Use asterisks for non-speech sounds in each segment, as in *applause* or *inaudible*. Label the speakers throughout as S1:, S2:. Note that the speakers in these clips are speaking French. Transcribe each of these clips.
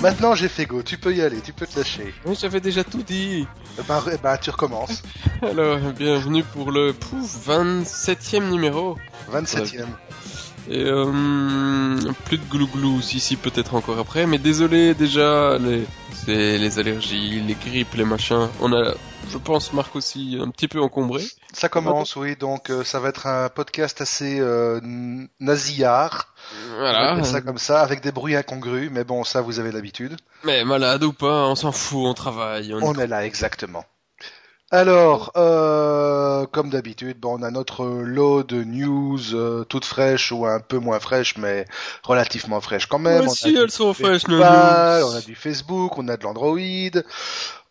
S1: maintenant j'ai fait go, tu peux y aller, tu peux te lâcher.
S2: Oui, j'avais déjà tout dit.
S1: Bah, bah tu recommences. *laughs*
S2: Alors, bienvenue pour le pouf, 27e numéro.
S1: 27e.
S2: Et euh, plus de glouglou si si peut-être encore après, mais désolé déjà les c'est les allergies, les grippes, les machins. On a, je pense, Marc aussi un petit peu encombré.
S1: Ça commence, oui. Donc euh, ça va être un podcast assez euh, nasillard.
S2: Voilà.
S1: On va ça comme ça, avec des bruits incongrus. Mais bon, ça vous avez l'habitude.
S2: Mais malade ou pas, on s'en fout, on travaille.
S1: On, est là, exactement. Alors, euh, comme d'habitude, bon, on a notre lot de news euh, toutes fraîches ou un peu moins fraîches, mais relativement fraîches quand même. On
S2: si,
S1: a
S2: elles sont fraîches, nos news.
S1: on a du Facebook, on a de l'Android,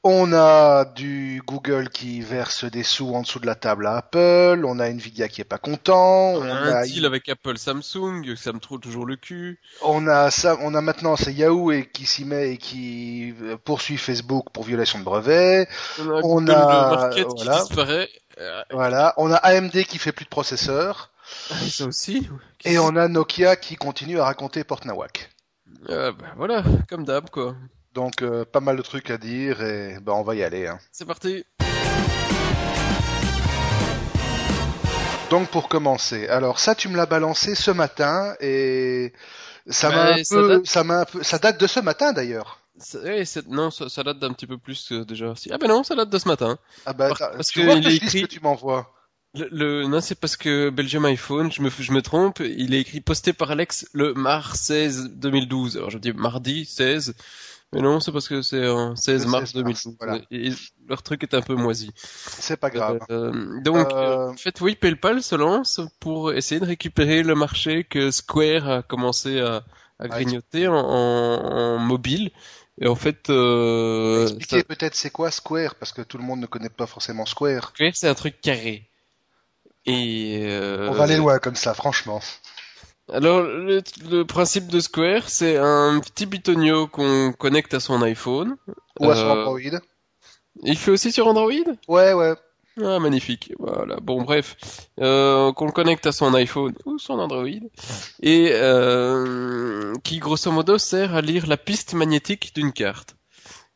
S1: on a du Google qui verse des sous en dessous de la table à Apple, on a Nvidia qui est pas content, on
S2: On a
S1: a,
S2: un deal avec Apple Samsung, ça me trouve toujours le cul.
S1: on a ça, on a maintenant c'est Yahoo et qui s'y met et qui euh, poursuit Facebook pour violation de brevet.
S2: On a,
S1: On
S2: Google
S1: a-
S2: Market
S1: voilà.
S2: qui disparaît.
S1: Voilà, on a AMD qui fait plus de processeurs
S2: ça aussi.
S1: et on a Nokia qui continue à raconter Portnawak.
S2: Euh, bah, voilà, comme d'hab quoi.
S1: Donc euh, pas mal de trucs à dire et ben on va y aller. Hein.
S2: C'est parti.
S1: Donc pour commencer, alors ça tu me l'as balancé ce matin et ça m'a un
S2: ça
S1: peu,
S2: date-
S1: ça m'a un peu, ça date de ce matin d'ailleurs.
S2: C'est- non, ça, ça date d'un petit peu plus que déjà. Ah ben non, ça date de ce matin.
S1: Ah bah
S2: Par-
S1: t'as-
S2: parce
S1: tu
S2: que il est écrit-
S1: que tu m'envoies.
S2: Le, le- non, c'est parce que Belgium iPhone, je me, je me trompe, il est écrit posté par Alex le mars 16 2012. Alors je dis mardi 16, mais non, c'est parce que c'est un 16
S1: Le
S2: mars
S1: 16 mars,
S2: 2012.
S1: voilà.
S2: Et leur truc est un peu moisi.
S1: C'est pas grave.
S2: Euh, donc,
S1: Euh,
S2: euh, en fait, oui, PayPal se lance pour essayer de récupérer le marché que Square a commencé à, à grignoter en, en- en mobile. Et en fait, euh,
S1: Expliquez
S2: ça-
S1: peut-être c'est quoi Square parce que tout le monde ne connaît pas forcément Square.
S2: Square, c'est un truc carré. Et euh,
S1: On va aller loin comme ça, franchement.
S2: Alors, le, le principe de Square, c'est un petit bitonio qu'on connecte à son iPhone.
S1: Ou à son
S2: Euh,
S1: Android.
S2: Il fait aussi sur Android?
S1: Ouais, ouais.
S2: Ah, magnifique. Voilà. Bon, bref, euh, qu'on le connecte à son iPhone ou son Android et euh, qui, grosso modo, sert à lire la piste magnétique d'une carte.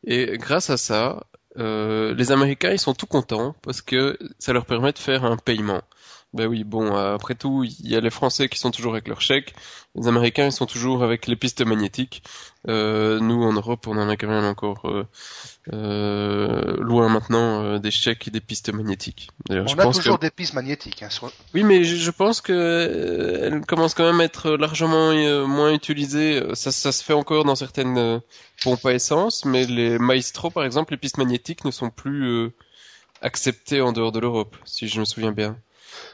S2: Et grâce à ça, euh, les Américains, ils sont tout contents parce que ça leur permet de faire un paiement. Ben oui, bon, euh, après tout, il y a les Français qui sont toujours avec leur chèque, les Américains, ils sont toujours avec les pistes magnétiques. Euh, nous, en Europe, on en a quand même encore euh, euh, loin maintenant des chèques et des pistes magnétiques. D'ailleurs, je
S1: On a
S2: pense
S1: toujours
S2: que...
S1: des pistes magnétiques. Hein, sur-
S2: Oui, mais je, je pense que elles commencent quand même à être largement moins utilisées. Ça, ça se fait encore dans certaines pompes à essence, mais les Maestro, par exemple, les pistes magnétiques ne sont plus euh, acceptées en dehors de l'Europe, si je me souviens bien.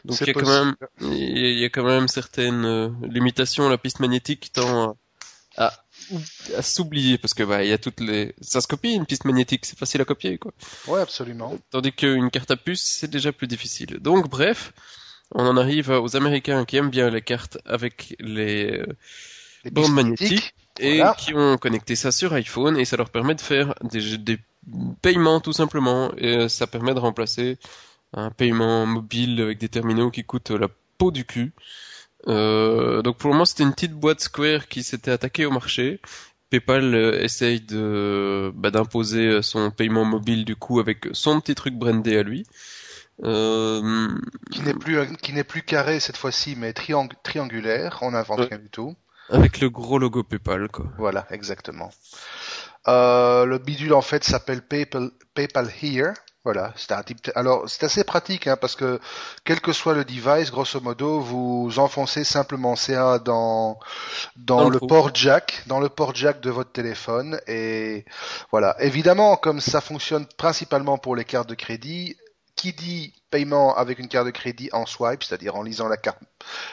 S2: Donc il y a quand même, il y a- il y a quand même certaines euh, limitations. La piste magnétique tend à, s'oublier parce que bah il y a toutes les, ça se copie une piste magnétique, c'est facile à copier quoi.
S1: Ouais, absolument.
S2: Tandis qu'une carte à puce, c'est déjà plus difficile. Donc, bref, on en arrive aux Américains qui aiment bien les cartes avec les euh,
S1: Les
S2: bandes magnétiques et qui ont connecté ça sur iPhone et ça leur permet de faire des, des paiements tout simplement et euh, ça permet de remplacer un paiement mobile avec des terminaux qui coûtent la peau du cul. Euh, donc pour le moment c'était une petite boîte Square qui s'était attaquée au marché. PayPal euh, essaye de bah, d'imposer son paiement mobile du coup avec son petit truc brandé à lui. Euh,
S1: qui n'est plus qui n'est plus carré cette fois-ci, mais triang- triangulaire. On n'invente rien du tout.
S2: avec le gros logo PayPal quoi.
S1: Voilà, exactement. Euh, le bidule en fait s'appelle PayPal, PayPal Here. Voilà, c'est un type. Alors c'est assez pratique hein, parce que quel que soit le device, grosso modo, vous enfoncez simplement CA dans dans,
S2: Dans le
S1: port jack, dans le port jack de votre téléphone et voilà. Évidemment, comme ça fonctionne principalement pour les cartes de crédit, qui dit paiement avec une carte de crédit en swipe, c'est-à-dire en lisant la carte,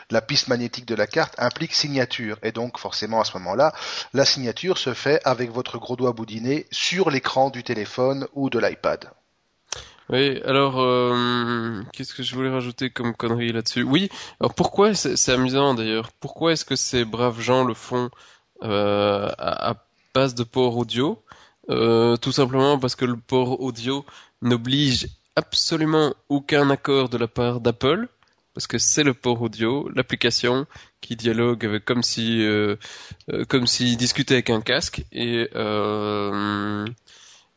S1: la piste magnétique de la carte, implique signature. Et donc, forcément, à ce moment-là, la signature se fait avec votre gros doigt boudiné sur l'écran du téléphone ou de l'iPad.
S2: Oui, alors euh, qu'est-ce que je voulais rajouter comme connerie là-dessus? Oui, alors pourquoi c'est amusant d'ailleurs? Pourquoi est-ce que ces braves gens le font euh, à, base de port audio? Euh, tout simplement parce que le port audio n'oblige absolument aucun accord de la part d'Apple. parce que c'est le port audio, l'application qui dialogue avec, comme si euh, euh, comme s'il discutait avec un casque et,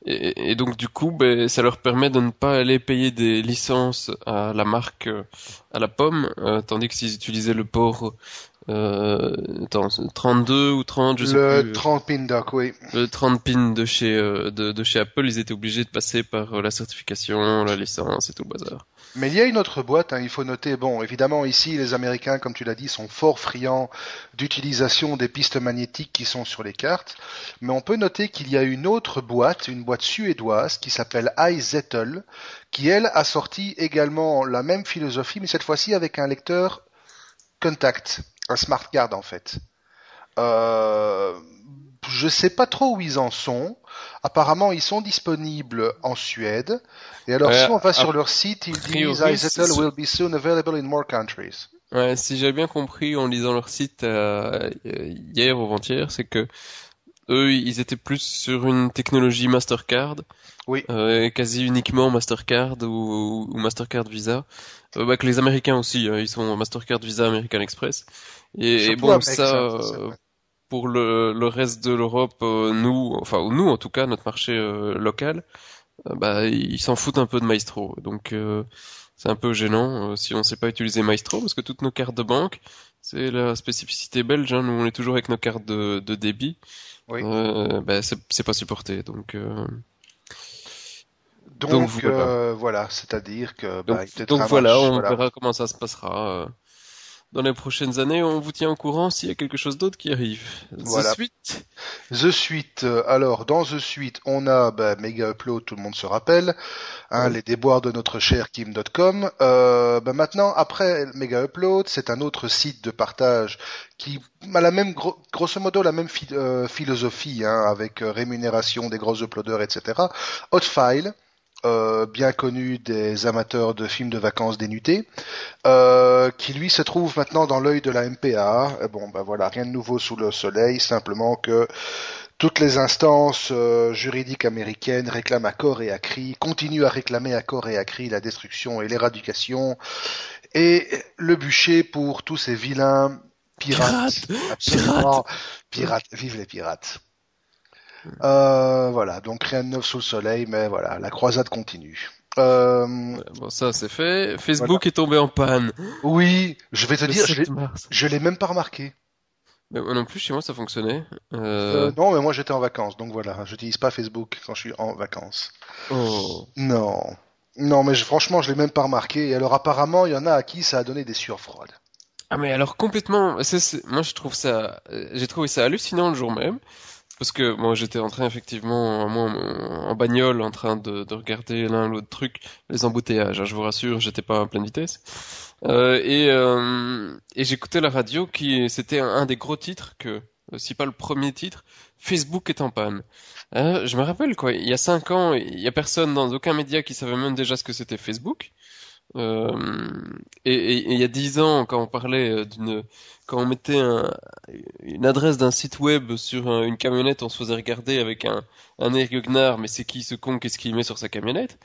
S2: et donc du coup ben, ça leur permet de ne pas aller payer des licences à la marque euh, à la pomme euh, tandis que s'ils utilisaient le port euh, attends, 32 ou 30 je sais
S1: Le
S2: plus.
S1: 30 pin dock, oui.
S2: le 30 pin de chez euh, de, de chez Apple ils étaient obligés de passer par euh, la certification la licence et tout le bazar.
S1: Mais il y a une autre boîte, hein, il faut noter, bon, évidemment ici les Américains, comme tu l'as dit, sont fort friands d'utilisation des pistes magnétiques qui sont sur les cartes, mais on peut noter qu'il y a une autre boîte, une boîte suédoise qui s'appelle iZettle, qui elle a sorti également la même philosophie, mais cette fois-ci avec un lecteur contact, un smart card en fait. Euh, je sais pas trop où ils en sont. Apparemment, ils sont disponibles en Suède. Et alors,
S2: Ouais,
S1: si on va sur leur site, ils disent iZettle
S2: c'est-
S1: will be soon available in more countries.
S2: Ouais, si j'ai bien compris en lisant leur site euh, hier ou avant-hier, c'est que eux, ils étaient plus sur une technologie Mastercard,
S1: Oui.
S2: euh, quasi uniquement Mastercard ou, ou Mastercard Visa. Euh, bah, que les Américains aussi, hein, ils sont Mastercard Visa American Express. Et, et bon, ça, euh, pour le, le reste de l'Europe, euh, nous, enfin ou nous en tout cas, notre marché euh, local, euh, bah ils s'en foutent un peu de Maestro. Donc euh, c'est un peu gênant euh, si on sait pas utiliser Maestro parce que toutes nos cartes de banque, c'est la spécificité belge. Hein, nous on est toujours avec nos cartes de, de débit.
S1: Oui.
S2: Euh, bah, c'est c'est pas supporté. Donc euh,
S1: Donc,
S2: donc, voilà.
S1: euh, voilà, c'est-à-dire que bah,
S2: donc, voilà,
S1: match,
S2: on
S1: voilà.
S2: verra comment ça se passera. euh, dans les prochaines années, on vous tient au courant s'il y a quelque chose d'autre qui arrive.
S1: Voilà.
S2: The Suite,
S1: The Suite, euh, alors dans The Suite, on a bah, Mega Upload, tout le monde se rappelle, hein,
S2: Oui.
S1: les déboires de notre cher Kim.com. Euh, bah, maintenant, après Mega Upload, c'est un autre site de partage qui a la même, gro- grosso modo, la même phi- euh, philosophie, hein, avec euh, rémunération des gros uploaders, etc. Hotfile, euh, bien connu des amateurs de films de vacances dénudés, euh, qui lui se trouve maintenant dans l'œil de la MPA. Bon, bah voilà, rien de nouveau sous le soleil, simplement que toutes les instances euh, juridiques américaines réclament à corps et à cri, continuent à réclamer à corps et à cri la destruction et l'éradication et le bûcher pour tous ces vilains pirates. Absolument. Pirates. Vive les pirates. Euh, voilà, donc rien de neuf sous le soleil, mais voilà, la croisade continue. Euh,
S2: bon ça c'est fait. Facebook est tombé en panne.
S1: oui, je vais te
S2: Le
S1: dire, je
S2: 7
S1: l'ai- même pas remarqué.
S2: Mais moi non plus, chez moi ça fonctionnait.
S1: Euh,
S2: Euh...
S1: non, mais moi j'étais en vacances, donc voilà, j'utilise pas Facebook quand je suis en vacances.
S2: Oh.
S1: Non, non, mais je- franchement, je l'ai même pas remarqué. Et alors apparemment, il y en a à qui ça a donné des sueurs froides.
S2: Ah mais alors complètement, moi je trouve ça, euh, j'ai trouvé ça hallucinant le jour même, parce que moi j'étais en train effectivement, moi en, bagnole, en train de, de regarder l'un l'autre truc, les embouteillages, hein, je vous rassure, j'étais pas à pleine vitesse, Euh, et, euh, et j'écoutais la radio qui, c'était un, un des gros titres que, euh, si pas le premier titre, Facebook est en panne. Hein, je me rappelle quoi, il y a cinq ans, il y a personne dans aucun média qui savait même déjà ce que c'était Facebook. Euh, et, il y a dix ans, quand on parlait euh, d'une, quand on mettait un- une adresse d'un site web sur un- une camionnette, on se faisait regarder avec un, un air guegnard, mais c'est qui ce con, qu'est-ce qu'il met sur sa camionnette?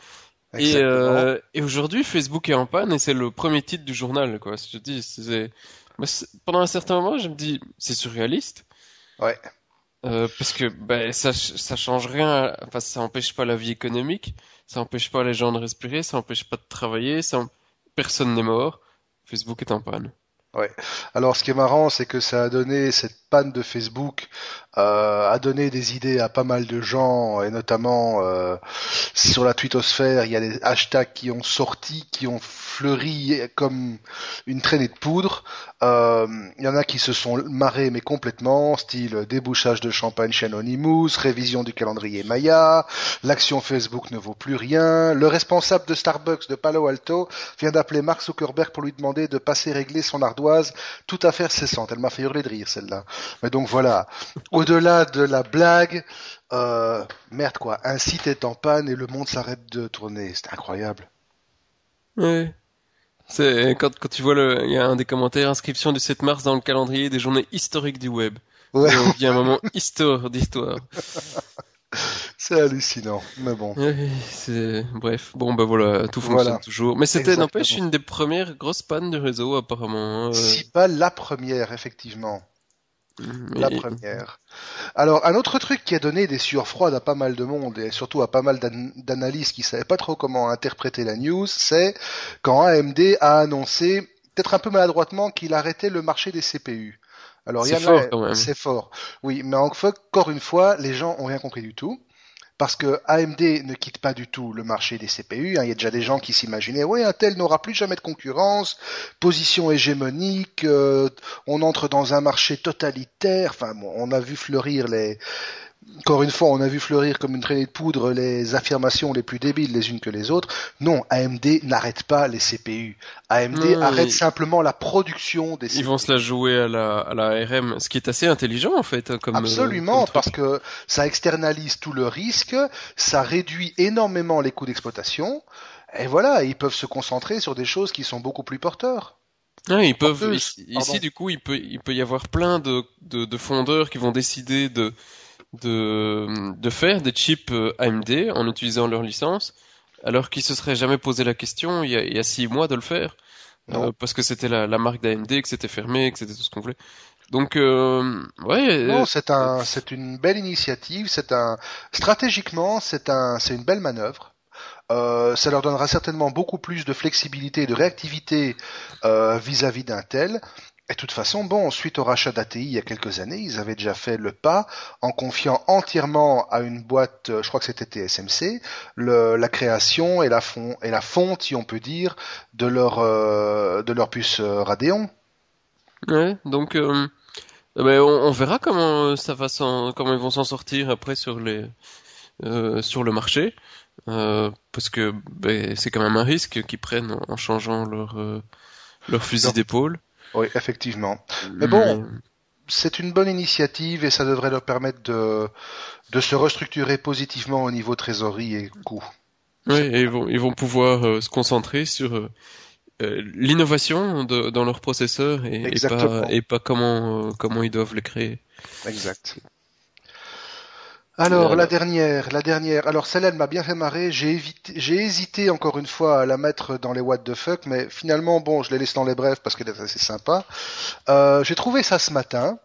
S2: Et, euh, et aujourd'hui, Facebook est en panne et c'est le premier titre du journal, quoi. Je dis, c'est, pendant un certain moment, je me dis, c'est surréaliste.
S1: Ouais.
S2: Euh, parce que ben ça ça change rien enfin ça empêche pas la vie économique ça empêche pas les gens de respirer ça empêche pas de travailler ça personne n'est mort. Facebook est en panne
S1: Alors, ce qui est marrant, c'est que ça a donné cette panne de Facebook, euh, a donné des idées à pas mal de gens, et notamment euh, sur la twittosphère, il y a des hashtags qui ont sorti, qui ont fleuri comme une traînée de poudre. Euh, Il y en a qui se sont marrés, mais complètement, style débouchage de champagne chez Anonymous, révision du calendrier Maya, l'action Facebook ne vaut plus rien, le responsable de Starbucks de Palo Alto vient d'appeler Mark Zuckerberg pour lui demander de passer régler son ardoise tout à fait cessante. Elle m'a fait hurler de rire celle-là. Mais donc voilà, au-delà de la blague, euh, merde quoi, un site est en panne et le monde s'arrête de tourner. C'est incroyable.
S2: ouais c'est quand quand tu vois le il y a un des commentaires inscription du 7 mars dans le calendrier des journées historiques du web
S1: Ouais,
S2: Et on dit un moment histoire d'histoire
S1: C'est hallucinant, mais bon.
S2: Oui, c'est bref. Bon bah voilà, tout fonctionne
S1: Voilà.
S2: toujours. Mais c'était n'empêche une des premières grosses pannes du réseau apparemment. hein, euh,
S1: Si pas la première, effectivement.
S2: mais-
S1: La première. Alors, un autre truc qui a donné des sueurs froides à pas mal de monde et surtout à pas mal d'an- d'analystes qui savaient pas trop comment interpréter la news, c'est quand AMD a annoncé, peut-être un peu maladroitement, qu'il arrêtait le marché des CPU. Alors, il y
S2: C'est fort, quand même.
S1: C'est fort. Oui, mais encore une fois, les gens ont rien compris du tout. Parce que AMD ne quitte pas du tout le marché des CPU. hein. Il y a déjà des gens qui s'imaginaient, oui, Intel n'aura plus jamais de concurrence, position hégémonique, euh, on entre dans un marché totalitaire. Enfin, bon, on a vu fleurir les. Encore une fois, on a vu fleurir comme une traînée de poudre les affirmations les plus débiles les unes que les autres. Non, AMD n'arrête pas les CPU. AMD
S2: Non,
S1: arrête simplement la production des CPU.
S2: Ils vont se la jouer à la, à la ARM, ce qui est assez intelligent en fait. hein, Comme, euh,
S1: Absolument,
S2: comme truc.
S1: parce que ça externalise tout le risque, ça réduit énormément les coûts d'exploitation, et voilà, ils peuvent se concentrer sur des choses qui sont beaucoup plus porteurs.
S2: Ouais, ils peuvent. Ici, du coup, il peut, il peut y avoir plein de, de, de fondeurs qui vont décider de, de, de faire des chips euh, AMD en utilisant leur licence, alors qu'ils se seraient jamais posé la question il y a, il y a six mois de le faire,
S1: Non.
S2: Euh, parce que c'était la, la marque d'AMD, que c'était fermé, que c'était tout ce qu'on voulait. Donc, euh, ouais.
S1: Non,
S2: euh,
S1: c'est un, c'est une belle initiative, c'est un, stratégiquement, c'est un, c'est une belle manœuvre. Euh, ça leur donnera certainement beaucoup plus de flexibilité et de réactivité euh, vis-à-vis d'Intel. Et de toute façon, bon, suite au rachat d'ATI il y a quelques années, ils avaient déjà fait le pas en confiant entièrement à une boîte, euh, je crois que c'était TSMC, le, la création et la, fond, et la fonte, si on peut dire, de leur, euh, de leur puce euh, Radeon.
S2: Ouais, donc euh, eh ben, on, on verra comment euh, ça va s'en- comment ils vont s'en sortir après sur les euh, sur le marché euh, parce que ben, c'est quand même un risque qu'ils prennent en changeant leur euh, leur fusil d'épaule.
S1: Oui, effectivement. Mais bon, c'est une bonne initiative et ça devrait leur permettre de, de se restructurer positivement au niveau trésorerie et coûts.
S2: Oui, et ils vont ils vont pouvoir euh, se concentrer sur euh, euh, l'innovation dans leur processeur et, pas et pas comment euh, comment ils doivent le créer.
S1: Exact. Alors, la dernière, la dernière. Alors, celle-là, elle m'a bien fait marrer. J'ai évité, j'ai hésité encore une fois à la mettre dans les what the fuck, mais finalement, bon, je l'ai laissé dans les brefs parce qu'elle est assez sympa. Euh, j'ai trouvé ça ce matin.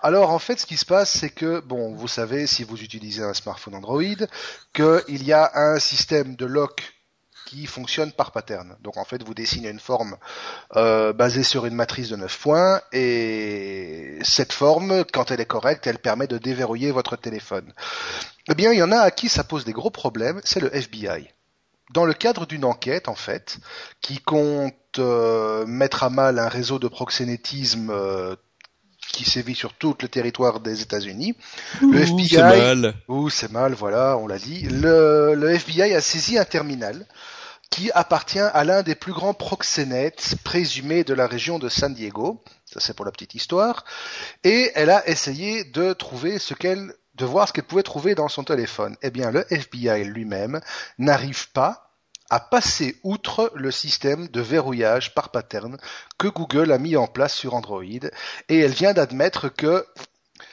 S1: Alors, en fait, ce qui se passe, c'est que, bon, vous savez, si vous utilisez un smartphone Android, qu'il y a un système de lock qui fonctionne par pattern. Donc, en fait, vous dessinez une forme euh, basée sur une matrice de 9 points et cette forme, quand elle est correcte, elle permet de déverrouiller votre téléphone. Eh bien, il y en a à qui ça pose des gros problèmes, c'est le FBI. Dans le cadre d'une enquête, en fait, qui compte euh, mettre à mal un réseau de proxénétisme euh, qui sévit sur tout le territoire des États-Unis, Le FBI
S2: c'est mal.
S1: Ouh, c'est mal, voilà, on l'a dit. Le, le FBI a saisi un terminal qui appartient à l'un des plus grands proxénètes présumés de la région de San Diego. Ça, c'est pour la petite histoire. Et elle a essayé de trouver ce qu'elle, de voir ce qu'elle pouvait trouver dans son téléphone. Eh bien, le FBI lui-même n'arrive pas à passer outre le système de verrouillage par pattern que Google a mis en place sur Android. Et elle vient d'admettre que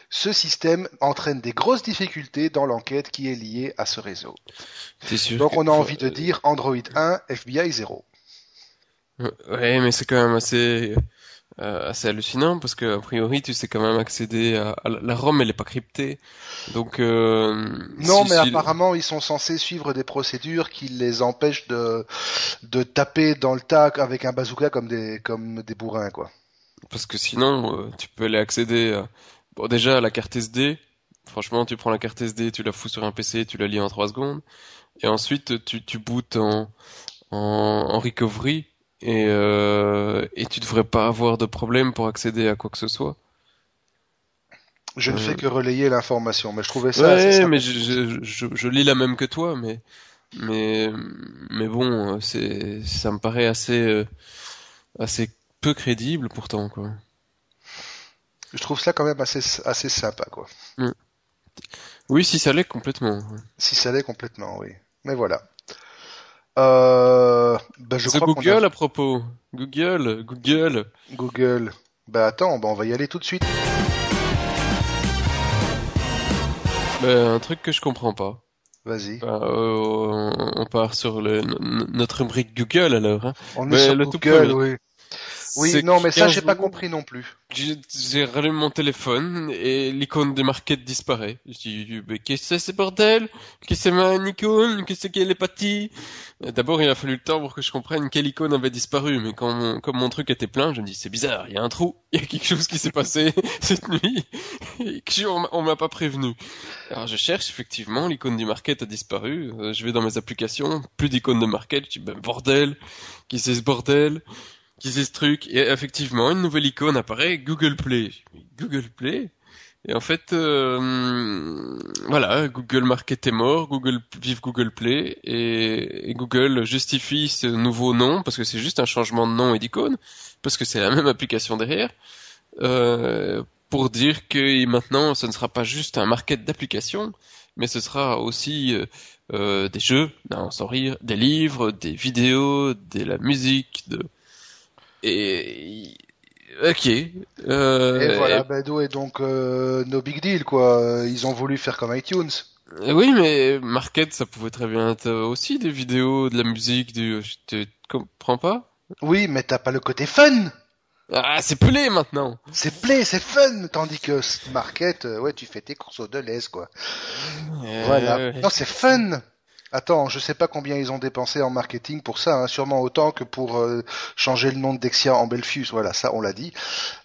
S1: ce système entraîne des grosses difficultés dans l'enquête qui est liée à ce réseau.
S2: Sûr
S1: Donc on a envie de dire Android 1, FBI 0.
S2: Ouais, mais c'est quand même assez, euh, assez hallucinant parce que a priori tu sais quand même accéder à, à la ROM, elle est pas cryptée, donc euh,
S1: Non,
S2: si-
S1: mais
S2: si-
S1: apparemment ils sont censés suivre des procédures qui les empêchent de, de taper dans le tac avec un bazooka comme des, comme des bourrins, quoi.
S2: parce que sinon euh, tu peux aller accéder à, bon déjà la carte SD. Franchement, tu prends la carte SD, tu la fous sur un PC, tu la lis en 3 secondes, et ensuite tu tu bootes en en, en recovery et euh, et tu devrais pas avoir de problème pour accéder à quoi que ce soit.
S1: Je ne
S2: Euh.
S1: fais que relayer l'information, mais je trouvais ça
S2: Ouais,
S1: assez
S2: mais je, je, je, je lis la même que toi, mais mais mais bon, c'est ça me paraît assez euh, assez peu crédible pourtant quoi.
S1: Je trouve ça quand même assez, assez sympa, quoi.
S2: Oui, si ça l'est complètement.
S1: Si ça l'est complètement, oui. Mais voilà. Euh, ben je crois
S2: Google
S1: a...
S2: à propos. Google, Google.
S1: Google. Ben attends, ben on va y aller tout de suite.
S2: Ben, un truc que je comprends pas.
S1: Vas-y.
S2: Bah, euh, on part sur le, notre rubrique Google alors. Hein.
S1: On est sur
S2: le
S1: Google, oui. Oui, non, mais ça,
S2: 15
S1: j'ai pas compris non plus.
S2: J'ai rallumé mon téléphone et l'icône de market disparaît. Je dis, mais qu'est-ce que c'est ce bordel? Qu'est-ce que c'est ma icône Qu'est-ce qu'elle est partie? D'abord, il a fallu le temps pour que je comprenne quelle icône avait disparu, mais quand mon, comme mon truc était plein, je me dis, c'est bizarre, il y a un trou, il y a quelque chose qui s'est passé *laughs* cette nuit et que je- on m'a- on m'a pas prévenu. Alors je cherche, effectivement, l'icône du market a disparu. Euh, je vais dans mes applications, plus d'icône de market, je dis, ben bordel, qui c'est ce bordel? Qui c'est ce truc Et effectivement, une nouvelle icône apparaît, Google Play. Google Play Et en fait, euh, voilà, Google Market est mort, Google vive Google Play, et, et Google justifie ce nouveau nom, parce que c'est juste un changement de nom et d'icône, parce que c'est la même application derrière, euh, pour dire que maintenant, ce ne sera pas juste un market d'applications, mais ce sera aussi euh, euh, des jeux, non, sans rire, des livres, des vidéos, de la musique, de... Et... Ok. Euh,
S1: Et voilà, d'où est donc euh, no big deal, quoi. Ils ont voulu faire comme iTunes.
S2: Oui, mais Market, ça pouvait très bien être aussi des vidéos, de la musique, du... Je te comprends pas?
S1: Oui, mais t'as pas le côté fun.
S2: Ah, c'est pelé maintenant
S1: C'est play, c'est fun. Tandis que Market, euh, ouais, tu fais tes courses au Deleuze, quoi. Voilà. Non, c'est fun. Attends, je sais pas combien ils ont dépensé en marketing pour ça, hein, sûrement autant que pour euh, changer le nom de Dexia en Belfius. Voilà, ça on l'a dit.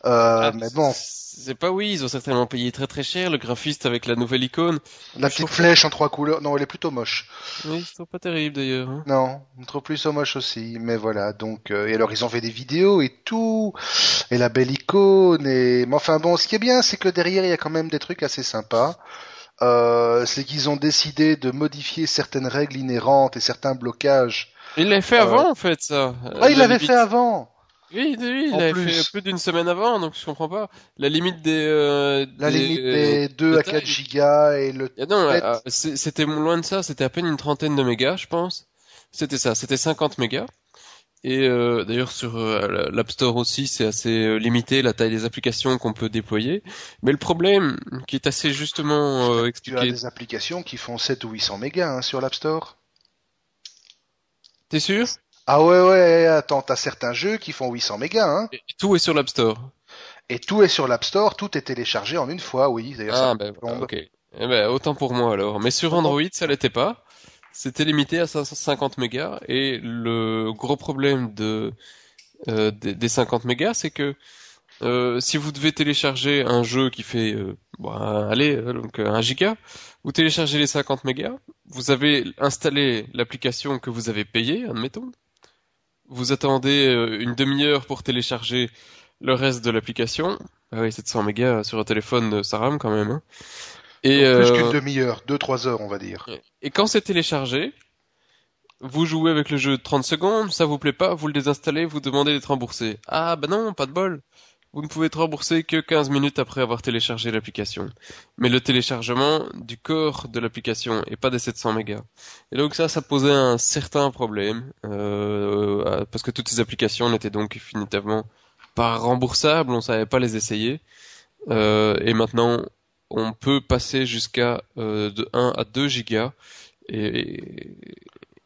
S1: Euh,
S2: ah,
S1: mais bon,
S2: C'est pas oui, ils ont certainement payé très très cher, le graphiste avec la nouvelle icône.
S1: la petite flèche en trois couleurs, non, elle est plutôt moche.
S2: Oui, c'est pas terrible d'ailleurs. hein.
S1: Non, trop plus moche aussi. Mais voilà, donc euh, et alors ils ont fait des vidéos et tout, et la belle icône. Et mais enfin bon, ce qui est bien, c'est que derrière il y a quand même des trucs assez sympas. Euh, c'est qu'ils ont décidé de modifier certaines règles inhérentes et certains blocages.
S2: Il l'avait fait
S1: Euh,
S2: avant en fait ça.
S1: Ah, il
S2: La
S1: l'avait
S2: limite-
S1: fait avant.
S2: Oui, oui, il l'avait
S1: plus.
S2: fait plus d'une semaine avant, donc je comprends pas. La limite des... euh,
S1: La
S2: des-
S1: limite des 2
S2: de
S1: à 4
S2: taille.
S1: gigas et le
S2: Ah non, euh, c'était loin de ça, c'était à peine une trentaine de mégas, je pense. C'était ça, c'était 50 mégas. Et euh, d'ailleurs sur euh, l'App Store aussi, c'est assez euh, limité la taille des applications qu'on peut déployer. Mais le problème, qui est assez justement euh,
S1: tu as
S2: expliqué,
S1: des applications qui font 7 ou 800 mégas hein, sur l'App Store.
S2: t'es sûr?
S1: Ah ouais ouais, attends, t'as certains jeux qui font 800 mégas hein.
S2: Et Tout est sur l'App Store.
S1: Et tout est sur l'App Store, tout est téléchargé en une fois, oui. D'ailleurs, ça
S2: Ah ben
S1: tombe.
S2: ok. Eh ben, autant pour moi alors. Mais sur. Android, ça l'était pas. C'était limité à 550 mégas. Et le gros problème euh, des, des 50 mégas, c'est que euh, si vous devez télécharger un jeu qui fait, euh, allez, euh, donc euh, un giga, vous téléchargez les 50 mégas, vous avez installé l'application que vous avez payée, admettons. Vous attendez une demi-heure pour télécharger le reste de l'application. Ah oui, 700 mégas sur un téléphone, ça rame quand même. Hein. Et,
S1: plus
S2: euh,
S1: qu'une demi-heure, 2-3 heures, on va dire.
S2: et quand c'est téléchargé, vous jouez avec le jeu 30 secondes, ça vous plaît pas, vous le désinstallez, vous demandez d'être remboursé. Ah bah non, pas de bol. Vous ne pouvez être remboursé que 15 minutes après avoir téléchargé l'application. Mais le téléchargement du corps de l'application et pas des 700 mégas. Et donc ça, ça posait un certain problème, euh, parce que toutes ces applications n'étaient donc définitivement pas remboursables, on savait pas les essayer. Euh, et maintenant, on peut passer jusqu'à euh, de 1 à 2 gigas et,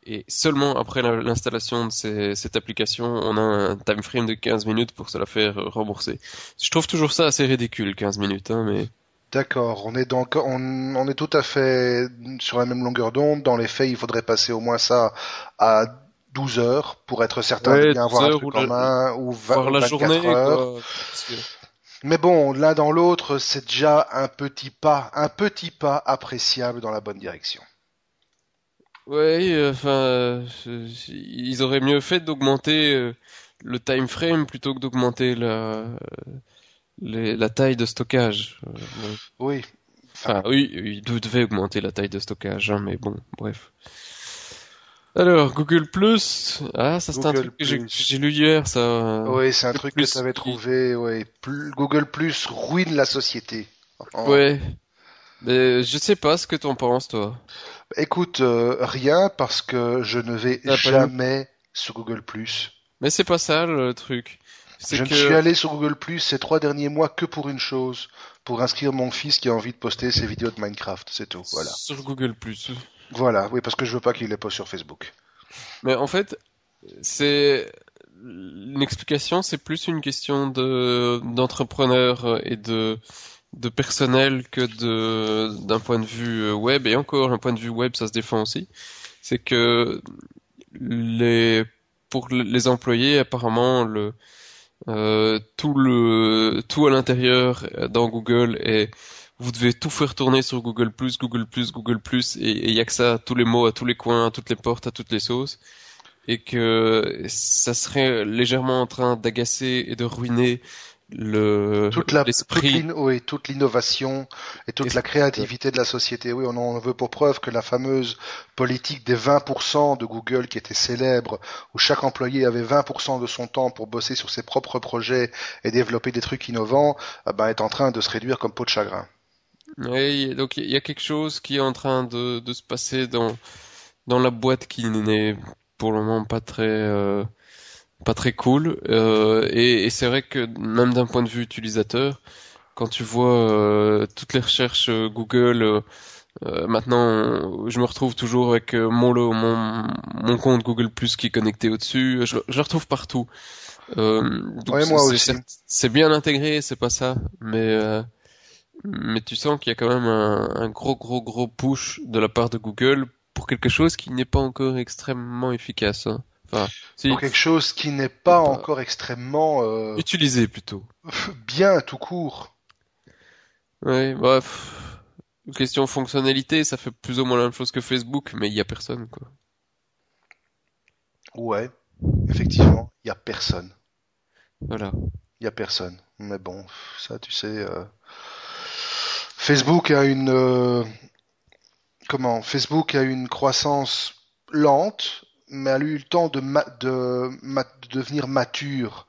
S2: et seulement après la- l'installation de ces- cette application, on a un time frame de 15 minutes pour se la faire rembourser. Je trouve toujours ça assez ridicule, 15 minutes, hein, mais
S1: D'accord, on est donc, on, on est tout à fait sur la même longueur d'onde. Dans les faits, il faudrait passer au moins ça à 12 heures pour être certain
S2: Ouais,
S1: de bien
S2: 12
S1: avoir un truc
S2: ou
S1: en
S2: la-
S1: main ou, vingt-
S2: voir
S1: ou
S2: la
S1: 24
S2: journée,
S1: heures.
S2: quoi. Parce que-
S1: Mais bon, l'un dans l'autre, c'est déjà un petit pas, un petit pas appréciable dans la bonne direction.
S2: Ouais, euh, enfin, euh, ils auraient mieux fait d'augmenter euh, le time frame plutôt que d'augmenter la, les- la taille de stockage.
S1: Oui.
S2: Enfin, oui, ils de- devaient augmenter la taille de stockage, hein, mais bon, bref. Alors, Google Plus, ah, ça c'est un truc que j'ai lu hier, ça.
S1: Oui, c'est un truc
S2: plus-
S1: que tu avais trouvé. Ouais. Plus- Google Plus ruine la société. En-
S2: Ouais. Mais je sais pas ce que t'en penses, toi.
S1: Écoute, euh, rien parce que je ne vais jamais sur Google Plus.
S2: Mais c'est pas ça le truc.
S1: Je
S2: que
S1: ne suis allé sur Google Plus ces trois derniers mois que pour une chose, pour inscrire mon fils qui a envie de poster ses vidéos de Minecraft, c'est tout. Voilà.
S2: sur Google Plus.
S1: Voilà, oui, parce que je veux pas qu'il les poste sur Facebook.
S2: Mais en fait, c'est une explication, c'est plus une question de d'entrepreneur et de de personnel que de d'un point de vue web et encore un point de vue web ça se défend aussi. C'est que les pour les employés apparemment le euh, tout le tout à l'intérieur dans Google et vous devez tout faire tourner sur Google Google Google et il y a que ça tous les mots, à tous les coins, à toutes les portes, à toutes les sauces et que ça serait légèrement en train d'agacer et de ruiner le
S1: toute la toute toute l'innovation et toute la créativité de la société. Oui, on en veut pour preuve que la fameuse politique des 20% de Google qui était célèbre, où chaque employé avait 20% de son temps pour bosser sur ses propres projets et développer des trucs innovants, eh ben, est en train de se réduire comme peau de chagrin.
S2: Oui, donc il y a quelque chose qui est en train de, de se passer dans dans la boîte qui n'est pour le moment pas très euh, pas très cool. Euh, et, et c'est vrai que même d'un point de vue utilisateur, quand tu vois euh, toutes les recherches euh, Google, maintenant je me retrouve toujours avec mon, mon, mon compte Google Plus qui est connecté au-dessus. Je, je le retrouve partout.
S1: ouais.
S2: C'est bien intégré, c'est pas ça, mais mais tu sens qu'il y a quand même un, un, gros gros gros push de la part de Google pour quelque chose qui n'est pas encore extrêmement efficace. Hein.
S1: Pour quelque chose qui n'est pas encore extrêmement euh...
S2: utilisé plutôt. *laughs*
S1: Bien tout court.
S2: Oui, bref. Question fonctionnalité, ça fait plus ou moins la même chose que Facebook, mais il y a personne quoi.
S1: Ouais, effectivement, il y a personne.
S2: Voilà.
S1: Il y a personne. Mais bon, ça tu sais. Euh... Facebook a une euh... comment Facebook a une croissance lente mais a eu le temps de, de, devenir mature.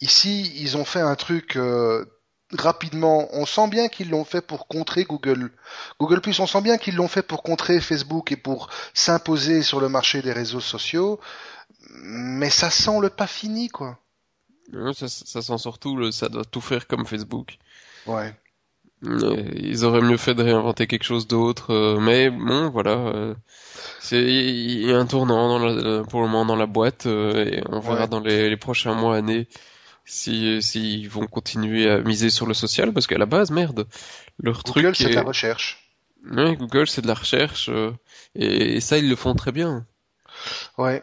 S1: Ici, ils ont fait un truc euh, rapidement. On sent bien qu'ils l'ont fait pour contrer Google. Google Plus, on sent bien qu'ils l'ont fait pour contrer Facebook et pour s'imposer sur le marché des réseaux sociaux. Mais ça sent le pas fini, quoi.
S2: ça, ça sent surtout le, ça doit tout faire comme Facebook.
S1: Ouais.
S2: Ils auraient mieux fait de réinventer quelque chose d'autre, euh, mais bon, voilà. Euh, c'est il y a un tournant dans la, pour le moment dans la boîte euh, et on verra dans les, les, prochains mois années si s'ils vont continuer à miser sur le social parce qu'à la base merde leur
S1: Google,
S2: truc
S1: c'est de la recherche.
S2: Ouais, Google c'est de la recherche et, ça ils le font très bien.
S1: Ouais.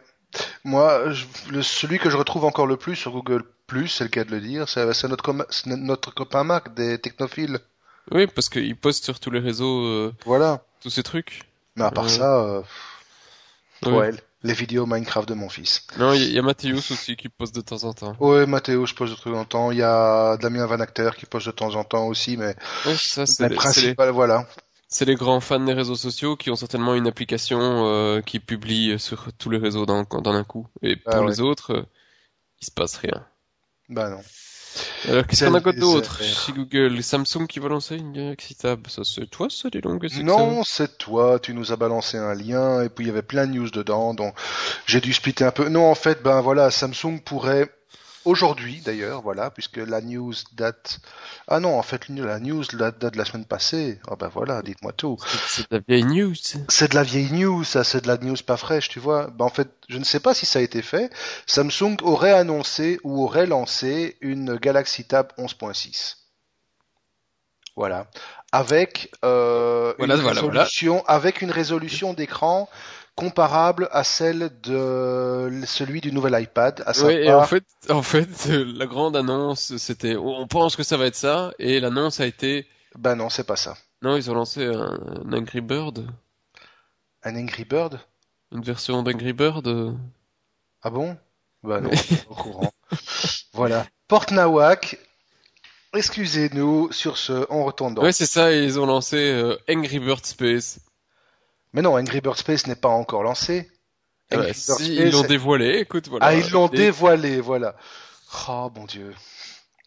S1: Moi, le, celui que je retrouve encore le plus sur Google Plus, c'est le cas de le dire, c'est notre, notre copain Marc des technophiles.
S2: Oui, parce qu'il poste sur tous les réseaux. Euh,
S1: voilà.
S2: Tous ces trucs.
S1: Mais à part ça, euh, ouais. les vidéos Minecraft de mon fils.
S2: Non, il y, a Mathéus aussi qui poste de temps en temps.
S1: Ouais, Mathéus poste de temps en temps. Il y a Damien Van Acter qui poste de temps en temps aussi, mais
S2: ouais, ça, c'est
S1: les, principal, voilà.
S2: C'est les grands fans des réseaux sociaux qui ont certainement une application euh, qui publie sur tous les réseaux dans, dans un coup. Et pour ah les autres, euh, il se passe rien.
S1: Bah non.
S2: Alors, qu'est-ce qu'on a d'autre chez Google? Samsung qui va lancer une Galaxy Tab. Ça, c'est toi, ça, les longues
S1: Non, c'est toi. Tu nous as balancé un lien et puis il y avait plein de news dedans. Donc, j'ai dû splitter un peu. Non, en fait, ben voilà, Samsung pourrait aujourd'hui d'ailleurs, voilà, puisque la news date. Ah non, en fait, la news date de la semaine passée. Ah ben voilà, dites-moi tout.
S2: C'est de la vieille news.
S1: C'est de la vieille news, ça, c'est de la news pas fraîche, tu vois. Ben en fait, je ne sais pas si ça a été fait. Samsung aurait annoncé ou aurait lancé une Galaxy Tab 11.6. Voilà, avec euh, une résolution, avec une résolution d'écran comparable à celle de celui du nouvel iPad. À
S2: oui, et en fait, en fait, *laughs* la grande annonce, c'était, on pense que ça va être ça, et l'annonce a été.
S1: Ben non, c'est pas ça.
S2: Non, ils ont lancé un, Angry Bird.
S1: Un Angry Bird?
S2: Une version d'Angry Bird.
S1: Ah bon? Ben non, *laughs* au courant. voilà. Porte Nawak. Excusez-nous sur ce, on retourne dans.
S2: Ouais, c'est ça, ils ont lancé euh, Angry Bird Space.
S1: Mais non, Angry Bird Space n'est pas encore lancé.
S2: Si, ils l'ont dévoilé, écoute, voilà.
S1: Ah, ils l'ont dévoilé, voilà. Oh, mon dieu.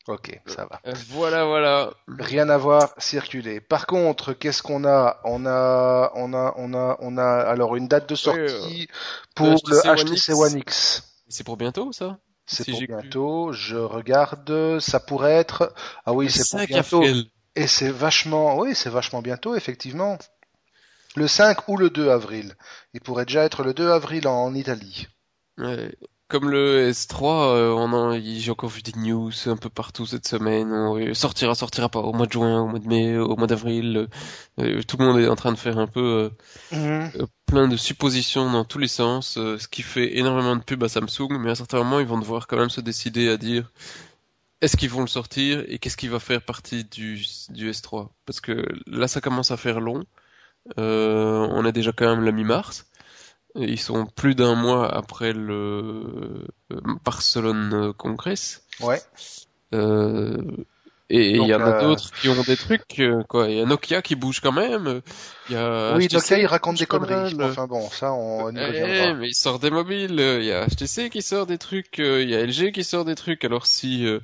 S1: Ok, ça va.
S2: Euh, voilà, voilà.
S1: Rien à voir, circuler. Par contre, qu'est-ce qu'on a? On a, on a, on a, on a alors une date de sortie pour le HTC, One, X.
S2: C'est pour bientôt, ça?
S1: C'est pour bientôt. Je regarde. Ça pourrait être. Ah oui, c'est pour bientôt. Et c'est vachement, oui, c'est vachement bientôt, effectivement. Le 5 ou le 2 avril. Il pourrait déjà être le 2 avril en Italie.
S2: Ouais. Comme le S3, euh, on en- j'ai encore vu des news un peu partout cette semaine. On- sortira, sortira pas au mois de juin, au mois de mai, au mois d'avril. Euh, tout le monde est en train de faire un peu euh, euh, plein de suppositions dans tous les sens, euh, ce qui fait énormément de pub à Samsung. Mais à un certain moment, ils vont devoir quand même se décider à dire est-ce qu'ils vont le sortir et qu'est-ce qui va faire partie du, du S3. Parce que là, ça commence à faire long. Euh, on est déjà quand même la mi-mars. Ils sont plus d'un mois après le euh, Barcelone Congress.
S1: Ouais.
S2: Euh, et il y en a
S1: euh,
S2: d'autres qui ont des trucs, euh, quoi. Il y a Nokia qui bouge quand même. Y a
S1: oui,
S2: HTC
S1: Nokia, il raconte des conneries.
S2: mal.
S1: Enfin bon, ça, on y
S2: Eh, mais il sort des mobiles. Il y a HTC qui sort des trucs. euh, Il y a LG qui sort des trucs. Alors si, euh,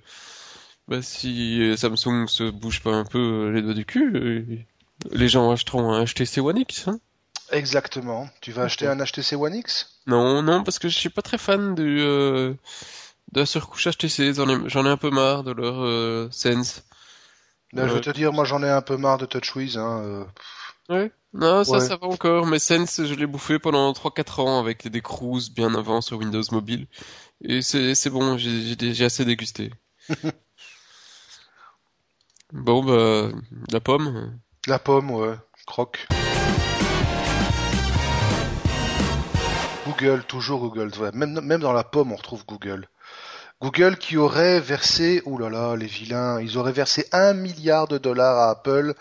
S2: bah, si euh, Samsung se bouge pas un peu euh, les doigts du cul, euh, les gens achèteront un HTC One X. Hein
S1: Exactement. Tu vas acheter un HTC One X?
S2: Non, non, parce que je suis pas très fan du euh, de la surcouche HTC. J'en ai, ai un peu marre de leur euh, Sense.
S1: Là, Je vais
S2: Ouais.
S1: te dire, moi j'en ai un peu marre de TouchWiz. Hein. euh.
S2: Ouais. Non, ça,
S1: Ouais.
S2: ça va encore. Mais Sense, je l'ai bouffé pendant 3-4 ans avec des cruises bien avant sur Windows Mobile. Et c'est, bon, j'ai assez dégusté. *laughs* Bon, bah, la pomme.
S1: La pomme, ouais. Croque. Google, toujours Google. ouais. Même, même dans la pomme, on retrouve Google. Google qui aurait versé, ouh là là, les vilains, ils auraient versé un milliard de dollars à Apple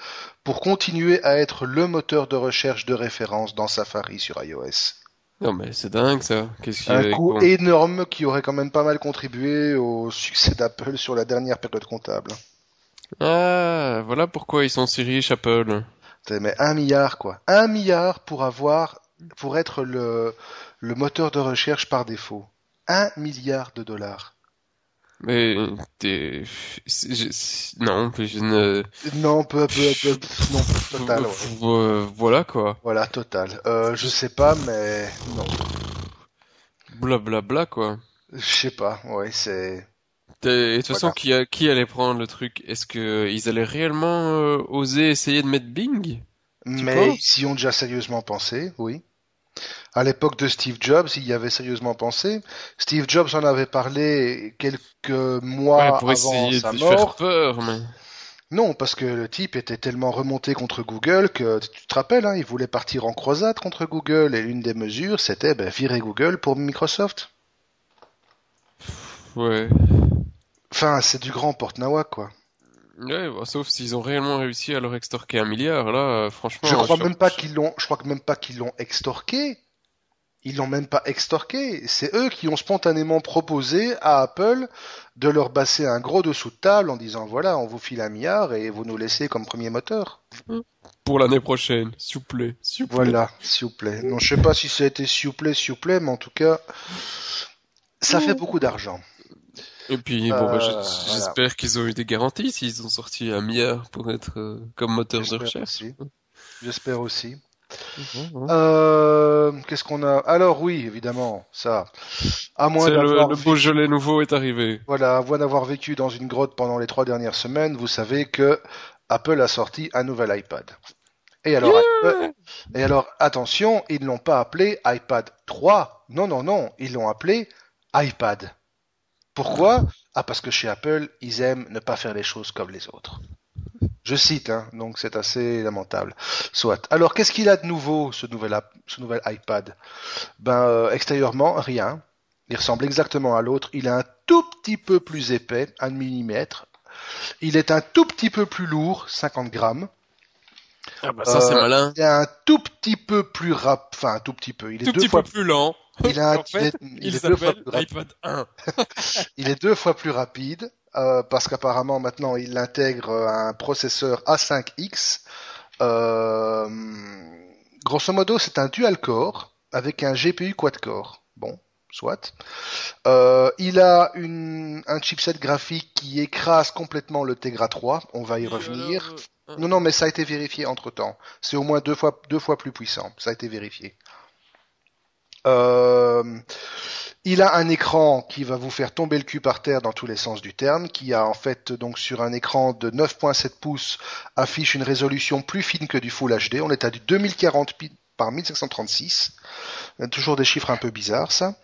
S1: pour continuer à être le moteur de recherche de référence dans Safari sur iOS.
S2: Non, mais c'est dingue, ça.
S1: Un coût énorme qui aurait quand même pas mal contribué au succès d'Apple sur la dernière période comptable.
S2: Ah, voilà pourquoi ils sont si riches, Apple.
S1: Mais un milliard, quoi. Un milliard pour avoir, pour être le, le moteur de recherche par défaut. Un milliard de dollars.
S2: Mais, t'es, non, je ne,
S1: Non, peu, peu, peu, pff, non, total, ouais.
S2: Voilà, quoi.
S1: Voilà, total. Euh, je sais pas, mais non.
S2: Blablabla, bla, quoi.
S1: Je sais pas, ouais, c'est...
S2: Et de toute façon, qui, a- qui allait prendre le truc? Est-ce que ils allaient réellement euh, oser essayer de mettre Bing?
S1: Mais ils y ont déjà sérieusement pensé, oui. À l'époque de Steve Jobs, il y avait sérieusement pensé. Steve Jobs en avait parlé quelques mois
S2: Ouais, pour
S1: avant
S2: essayer
S1: sa
S2: de faire
S1: mort.
S2: peur, mais...
S1: Non, parce que le type était tellement remonté contre Google que tu te rappelles, hein, il voulait partir en croisade contre Google et l'une des mesures c'était ben, virer Google pour Microsoft.
S2: Ouais.
S1: Enfin, c'est du grand porte-nawak quoi.
S2: Ouais, bah, sauf s'ils ont réellement réussi à leur extorquer un milliard, là, euh, franchement...
S1: Je crois
S2: je-
S1: même pas qu'ils l'ont, je crois que même pas qu'ils l'ont extorqué. Ils l'ont même pas extorqué. C'est eux qui ont spontanément proposé à Apple de leur passer un gros dessous de table en disant voilà, on vous file un milliard et vous nous laissez comme premier moteur.
S2: Pour l'année prochaine, s'il vous plaît, s'il vous plaît.
S1: Voilà, s'il vous plaît. Non, je sais pas si ça a été s'il vous plaît, s'il vous plaît, mais en tout cas, ça fait beaucoup d'argent.
S2: Et puis, bon, bah,
S1: Euh, voilà.
S2: j'espère qu'ils ont eu des garanties s'ils ont sorti un milliard pour être euh, comme moteur de recherche.
S1: J'espère aussi. Euh, qu'est-ce qu'on a? Alors oui, évidemment, ça. À moins
S2: le, le Beaujolais nouveau est arrivé.
S1: Voilà, à moins d'avoir vécu dans une grotte pendant les trois dernières semaines, vous savez que Apple a sorti un nouvel iPad. Et alors, et alors attention, ils ne l'ont pas appelé iPad 3. Non, non, non, ils l'ont appelé iPad. Pourquoi? Ah, parce que chez Apple, ils aiment ne pas faire les choses comme les autres. Je cite, hein, donc c'est assez lamentable. Soit. Alors, qu'est-ce qu'il a de nouveau, ce nouvel, iPad? Ben, euh, extérieurement, rien. Il ressemble exactement à l'autre. Il est un tout petit peu plus épais, un millimètre. Il est un tout petit peu plus lourd, 50 grammes.
S2: Ah bah ça c'est
S1: Euh,
S2: malin.
S1: Il est un tout petit peu plus rap, enfin un tout petit peu. Il est
S2: Tout
S1: deux
S2: petit
S1: fois
S2: peu plus lent. *laughs*
S1: Il a un-
S2: en fait,
S1: il est- il
S2: il
S1: est deux fois plus rapide.
S2: iPad 1. *laughs*
S1: Il est deux fois plus rapide euh, parce qu'apparemment maintenant il intègre euh, un processeur A5X. Euh, grosso modo, c'est un dual core avec un GPU quad core. Bon, soit. Euh, il a une, un chipset graphique qui écrase complètement le Tegra 3. On va y revenir.
S2: Alors, euh,
S1: Non, non, mais ça a été vérifié entre temps. C'est au moins deux fois, plus puissant. Ça a été vérifié. Euh, Il a un écran qui va vous faire tomber le cul par terre dans tous les sens du terme, qui a en fait donc sur un écran de 9.7 pouces affiche une résolution plus fine que du Full HD. On est à du 2040 par 1536. Toujours des chiffres un peu bizarres ça.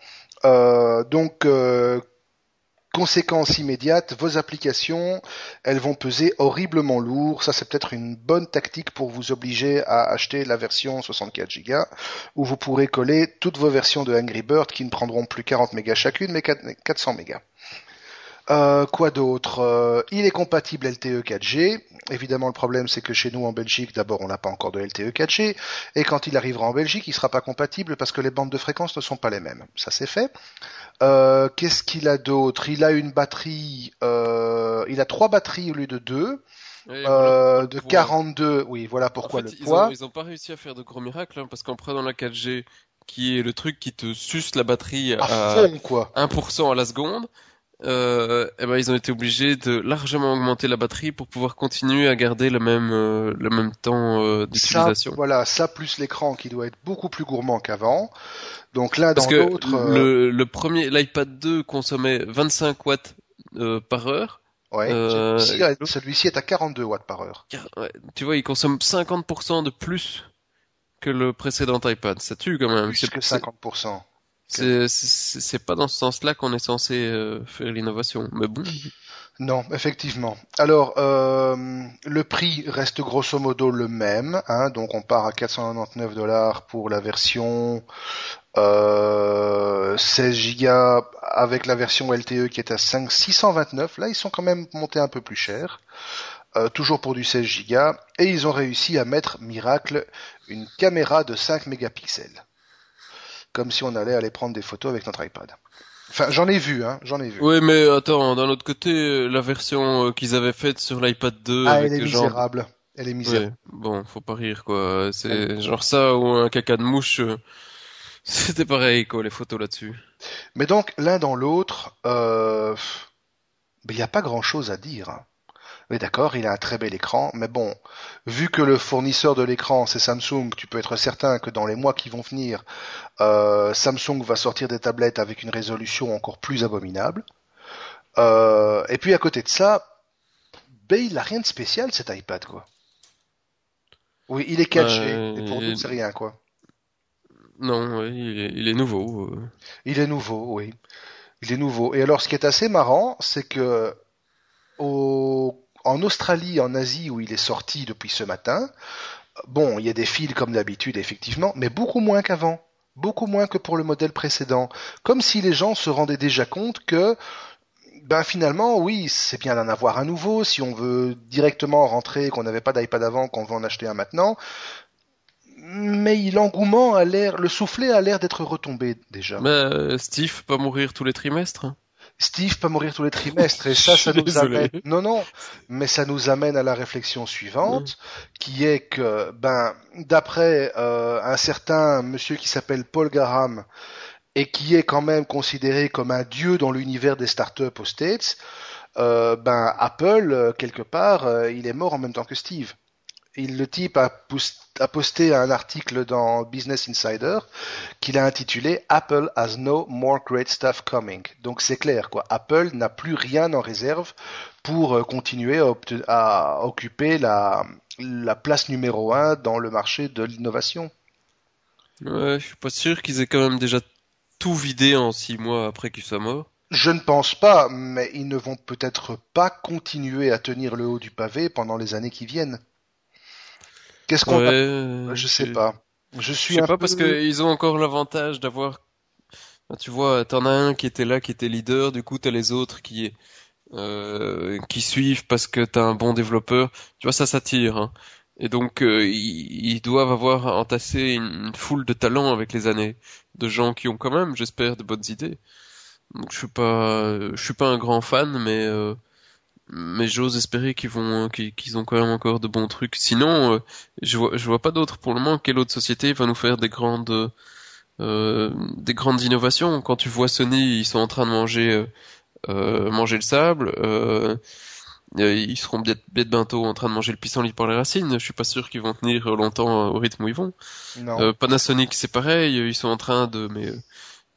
S1: Euh, donc euh, Conséquence immédiate, vos applications, elles vont peser horriblement lourd. Ça, c'est peut-être une bonne tactique pour vous obliger à acheter la version 64 Go, où vous pourrez coller toutes vos versions de Angry Bird qui ne prendront plus 40 mégas chacune, mais 400 mégas. Euh, quoi d'autre euh, Il est compatible LTE 4G. Évidemment, le problème, c'est que chez nous en Belgique, d'abord, on n'a pas encore de LTE 4G, et quand il arrivera en Belgique, il sera pas compatible parce que les bandes de fréquence ne sont pas les mêmes. Ça, c'est fait. Euh, Qu'est-ce qu'il a d'autre? Il a une batterie. Euh, il a trois batteries au lieu de deux. Euh, de 42, oui, voilà pourquoi le poids.
S2: ils ont pas réussi à faire de gros miracles, hein, parce qu'en prenant la 4G, qui est le truc qui te suce la batterie à,
S1: à fond, quoi.
S2: 1% à la seconde, euh, eh ben ils ont été obligés de largement augmenter la batterie pour pouvoir continuer à garder le même euh, le même temps euh, d'utilisation.
S1: Voilà, ça plus l'écran qui doit être beaucoup plus gourmand qu'avant. Donc l'un dans l'autre.
S2: Euh, le, le premier l'iPad 2 consommait 25 watts euh, par heure.
S1: Ouais. Celui-ci est à 42 watts par heure.
S2: Ouais, tu vois, il consomme 50% de plus que le précédent iPad. Ça tue quand même.
S1: Plus que 50%.
S2: C'est pas dans ce sens-là qu'on est censé euh, faire l'innovation, mais bon.
S1: Non, effectivement. Alors, euh, le prix reste grosso modo le même, hein, donc on part à 499 dollars pour la version euh, 16 Go avec la version LTE qui est à 5 629. Là, ils sont quand même montés un peu plus cher. Euh, toujours pour du 16 Go, et ils ont réussi à mettre, miracle, une caméra de 5 mégapixels comme si on allait aller prendre des photos avec notre iPad. Enfin, j'en ai vu, hein, j'en ai vu.
S2: Oui, mais attends, d'un autre côté, la version euh, qu'ils avaient faite sur l'iPad 2...
S1: Ah, elle est misérable. Elle est misérable.
S2: Bon, faut pas rire, quoi. C'est genre ça ou un caca de mouche. Euh, *laughs* c'était pareil, quoi, les photos là-dessus.
S1: Mais donc, l'un dans l'autre, euh... il n'y a pas grand-chose à dire. Oui, d'accord, il a un très bel écran, mais bon, vu que le fournisseur de l'écran c'est Samsung, tu peux être certain que dans les mois qui vont venir, euh, Samsung va sortir des tablettes avec une résolution encore plus abominable. Euh, et puis à côté de ça, ben il a rien de spécial cet iPad quoi. Oui, il est caché, et pour nous c'est rien quoi.
S2: Non, oui, il, est, nouveau. Euh.
S1: Il est nouveau, oui. Il est nouveau. Et alors, ce qui est assez marrant, c'est que au en Australie, en Asie, où il est sorti depuis ce matin, bon, il y a des fils comme d'habitude, effectivement, mais beaucoup moins qu'avant. Beaucoup moins que pour le modèle précédent. Comme si les gens se rendaient déjà compte que, ben finalement, oui, c'est bien d'en avoir un nouveau, si on veut directement rentrer, qu'on n'avait pas d'iPad avant, qu'on veut en acheter un maintenant. Mais l'engouement a l'air, le soufflet a l'air d'être retombé déjà.
S2: Euh, Steve peut mourir tous les trimestres.
S1: Steve peut mourir tous les *laughs* trimestres et ça, ça nous amène. Non, non, mais ça nous amène à la réflexion suivante, qui est que, ben, d'après euh, un certain monsieur qui s'appelle Paul Graham et qui est quand même considéré comme un dieu dans l'univers des startups aux States, euh, ben Apple euh, quelque part, il est mort en même temps que Steve il, le type a, posté un article dans Business Insider qu'il a intitulé Apple has no more great stuff coming. Donc c'est clair quoi. Apple n'a plus rien en réserve pour euh, continuer à, occuper la, place numéro un dans le marché de l'innovation.
S2: Ouais, je suis pas sûr qu'ils aient quand même déjà tout vidé en six mois après qu'il soit mort.
S1: Je ne pense pas, mais ils ne vont peut-être pas continuer à tenir le haut du pavé pendant les années qui viennent. Qu'est-ce qu'on ouais, Je sais pas. Je suis
S2: je sais pas parce qu'ils ont encore l'avantage d'avoir. Tu vois, t'en as un qui était là, qui était leader. Du coup, t'as les autres qui euh, qui suivent parce que t'as un bon développeur. Tu vois, ça s'attire. Hein. Et donc, euh, ils, doivent avoir entassé une, foule de talents avec les années, de gens qui ont quand même, j'espère, de bonnes idées. Donc, je suis pas, je suis pas un grand fan, mais euh, mais j'ose espérer qu'ils vont qu'ils ont quand même encore de bons trucs. Sinon, euh, je vois je vois pas d'autre pour le moment. Quelle autre société va nous faire des grandes euh, des grandes innovations? Quand tu vois Sony, ils sont en train de manger euh, euh manger le sable. Euh, ils seront peut-être bientôt en train de manger le pissenlit par les racines. Je suis pas sûr qu'ils vont tenir longtemps au rythme où ils vont. Non. Panasonic, c'est pareil. Ils sont en train de mais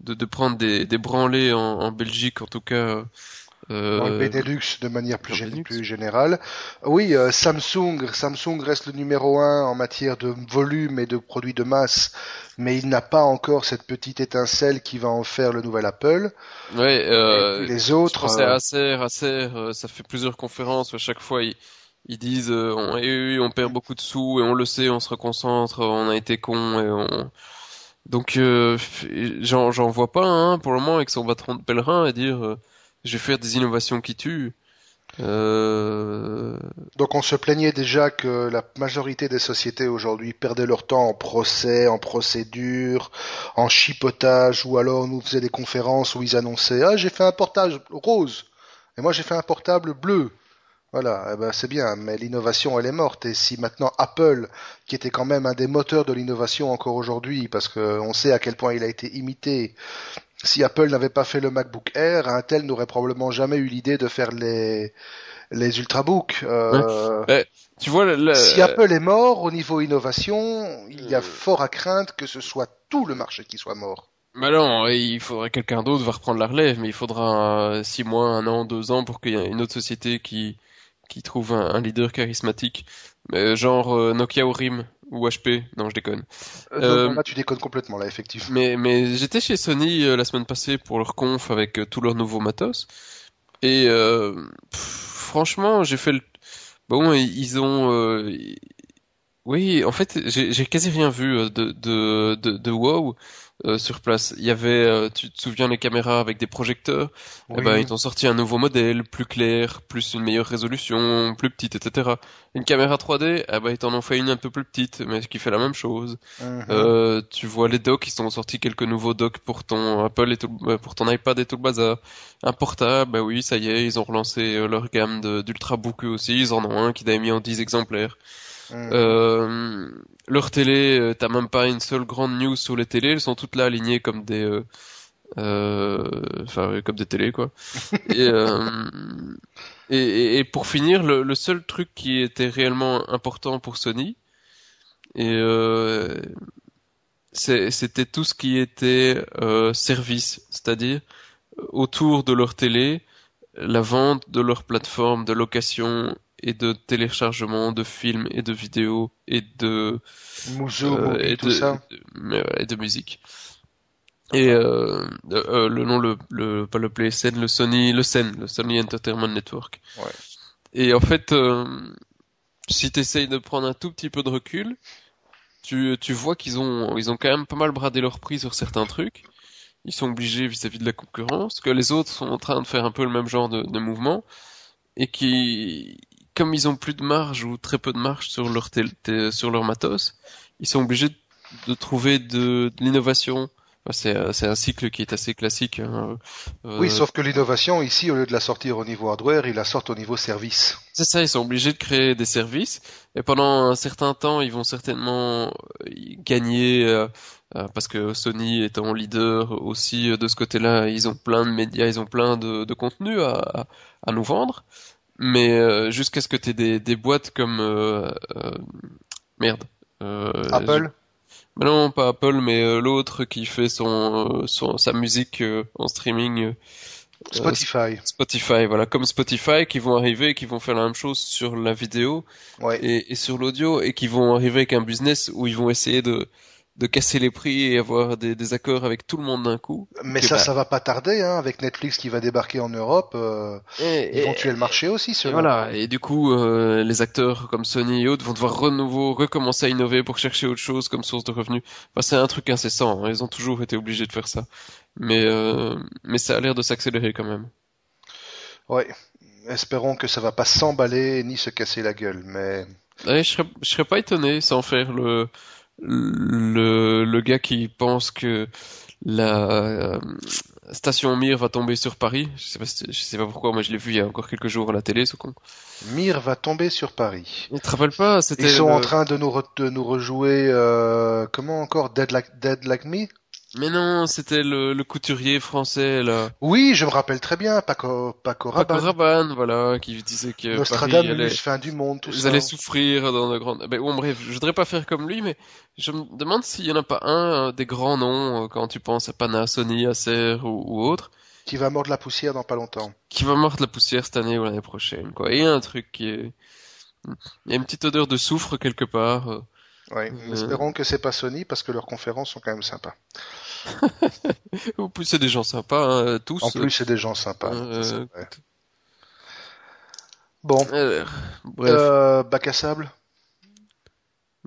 S2: de, de prendre des, des branlées en, en Belgique, en tout cas. Euh,
S1: Dans le Benelux de manière plus, gé- générale. Oui, euh, Samsung, Samsung reste le numéro un en matière de volume et de produits de masse, mais il n'a pas encore cette petite étincelle qui va en faire le nouvel Apple.
S2: ouais, euh,
S1: les autres,
S2: pensais à
S1: euh,
S2: Acer, Acer, ça fait plusieurs conférences à chaque fois ils, ils disent on, eh oui, on perd beaucoup de sous et on le sait, on se reconcentre, on a été con et on donc j'en vois pas un pour le moment avec son bâton de pèlerin et dire je vais faire des innovations qui tuent. Euh...
S1: donc on se plaignait déjà que la majorité des sociétés aujourd'hui perdaient leur temps en procès, en procédure, en chipotage, ou alors nous faisaient des conférences où ils annonçaient ah j'ai fait un portage rose et moi j'ai fait un portable bleu. Voilà, eh ben c'est bien, mais l'innovation elle est morte. Et si maintenant Apple, qui était quand même un des moteurs de l'innovation encore aujourd'hui, parce qu'on sait à quel point il a été imité, si Apple n'avait pas fait le MacBook Air, Intel n'aurait probablement jamais eu l'idée de faire les les ultrabooks. Euh,
S2: Tu vois, le-
S1: si Apple est mort au niveau innovation, il y a
S2: Euh.
S1: fort à craindre que ce soit tout le marché qui soit mort.
S2: Bah non, il faudrait quelqu'un d'autre va reprendre la relève, mais il faudra euh, six mois, un an, deux ans pour qu'il y ait une autre société qui qui trouve un, un leader charismatique, Euh, genre euh, Nokia ou RIM ou HP. Non, je déconne.
S1: Euh,
S2: Euh,
S1: non, là, tu déconnes complètement, là, effectivement.
S2: Mais mais j'étais chez Sony euh, la semaine passée pour leur conf avec euh, tous leurs nouveaux matos, et euh, pff, franchement, j'ai fait le bon, ils ont euh, oui, en fait, j'ai j'ai quasi rien vu de de de, de wow euh, sur place. Il y avait, euh, tu te souviens, les caméras avec des projecteurs? Eh
S1: Oui.
S2: ben, ils ont sorti un nouveau modèle, plus clair, plus une meilleure résolution, plus petite, etc. Une caméra 3D, eh ben, ils t'en ont fait une un peu plus petite, mais qui fait la même chose.
S1: Mhm.
S2: Euh, tu vois les docks, ils ont sorti quelques nouveaux docks pour ton Apple et tout, euh, pour ton iPad et tout le bazar. Un portable, bah oui, ça y est, ils ont relancé euh, leur gamme d'ultrabook eux aussi. Ils en ont un qui avait mis en 10 exemplaires.
S1: Mhm.
S2: Euh, leur télé, euh, t'as même pas une seule grande news sur les télés, elles sont toutes là alignées comme des, euh, euh, enfin comme des télés quoi. *laughs* et, euh, et, et- et pour finir, le, le seul truc qui était réellement important pour Sony, et euh, c'était tout ce qui était euh, service, c'est-à-dire autour de leur télé, la vente de leur plateforme de location et de téléchargement de films et de vidéos et de
S1: Muzo,
S2: euh, et
S1: tout
S2: de,
S1: ça.
S2: ouais, et de musique. Et euh, euh, le nom le, le pas le PlayStation, le Sony, le SEN, le Sony Entertainment Network.
S1: Ouais.
S2: Et en fait, euh, si tu essayes de prendre un tout petit peu de recul, tu, tu vois qu'ils ont, ils ont quand même pas mal bradé leur prix sur certains trucs. Ils sont obligés vis-à-vis de la concurrence, que les autres sont en train de faire un peu le même genre de, de mouvement, et qui, comme ils ont plus de marge ou très peu de marge sur leur sur leur matos, ils sont obligés de, trouver de, de l'innovation. C'est un cycle qui est assez classique. hein. Euh,
S1: Oui, sauf que l'innovation, ici, au lieu de la sortir au niveau hardware, ils la sortent au niveau service.
S2: C'est ça, ils sont obligés de créer des services et pendant un certain temps, ils vont certainement euh, gagner euh, parce que Sony étant leader aussi de ce côté-là, ils ont plein de médias, ils ont plein de, de contenu à, à nous vendre. Mais euh, jusqu'à ce que tu aies des, des boîtes comme euh, euh, merde. Euh,
S1: Apple,
S2: mais non, pas Apple, mais l'autre qui fait son, euh, son sa musique euh, en streaming.
S1: Spotify.
S2: Spotify, voilà, comme Spotify, qui vont arriver et qui vont faire la même chose sur la vidéo
S1: Ouais.
S2: et, et sur l'audio et qui vont arriver avec un business où ils vont essayer de, de casser les prix et avoir des, des accords avec tout le monde d'un coup.
S1: Mais ça,
S2: bah-
S1: ça va pas tarder, hein, avec Netflix qui va débarquer en Europe. euh,
S2: Et,
S1: ils vont tuer le marché aussi, ceux
S2: voilà. Et du coup, euh, les acteurs comme Sony et autres vont devoir renouveau recommencer à innover pour chercher autre chose comme source de revenus. Enfin, c'est un truc incessant. hein. Ils ont toujours été obligés de faire ça. Mais, euh, mais ça a l'air de s'accélérer quand même.
S1: Ouais. Espérons que ça va pas s'emballer ni se casser la gueule, mais
S2: Ouais, je serais, je serais pas étonné sans faire le, le, le gars qui pense que la euh, station Mir va tomber sur Paris. Je sais pas, je sais pas pourquoi, moi je l'ai vu il y a encore quelques jours à la télé, ce con.
S1: Mir va tomber sur Paris.
S2: Tu te rappelles pas, c'était
S1: Ils sont
S2: le-
S1: en train de nous, re- de nous rejouer, euh, comment encore, Dead Like, Dead Like Me?
S2: Mais non, c'était le, le couturier français, là.
S1: Oui, je me rappelle très bien, Paco, Paco
S2: Paco
S1: Rabanne,
S2: Rabanne, voilà, qui disait que Paris
S1: Nostradamus,
S2: allait,
S1: fin du monde, tout
S2: ils
S1: ça.
S2: allaient souffrir dans de grandes... Ben, bon, bref, je voudrais pas faire comme lui, mais je me demande s'il y en a pas un euh, des grands noms, euh, quand tu penses à Panasonic, Acer ou, ou autre,
S1: Qui va mordre la poussière dans pas longtemps.
S2: qui va mordre la poussière cette année ou l'année prochaine, quoi. Et il y a un truc qui est... Il y a une petite odeur de soufre quelque part. euh.
S1: Ouais,
S2: Euh.
S1: espérons que c'est pas Sony parce que leurs conférences sont quand même sympas.
S2: En plus, c'est des gens sympas, hein, tous.
S1: En plus, c'est des gens sympas.
S2: Euh.
S1: Bon,
S2: Euh, bref.
S1: euh, bac à sable.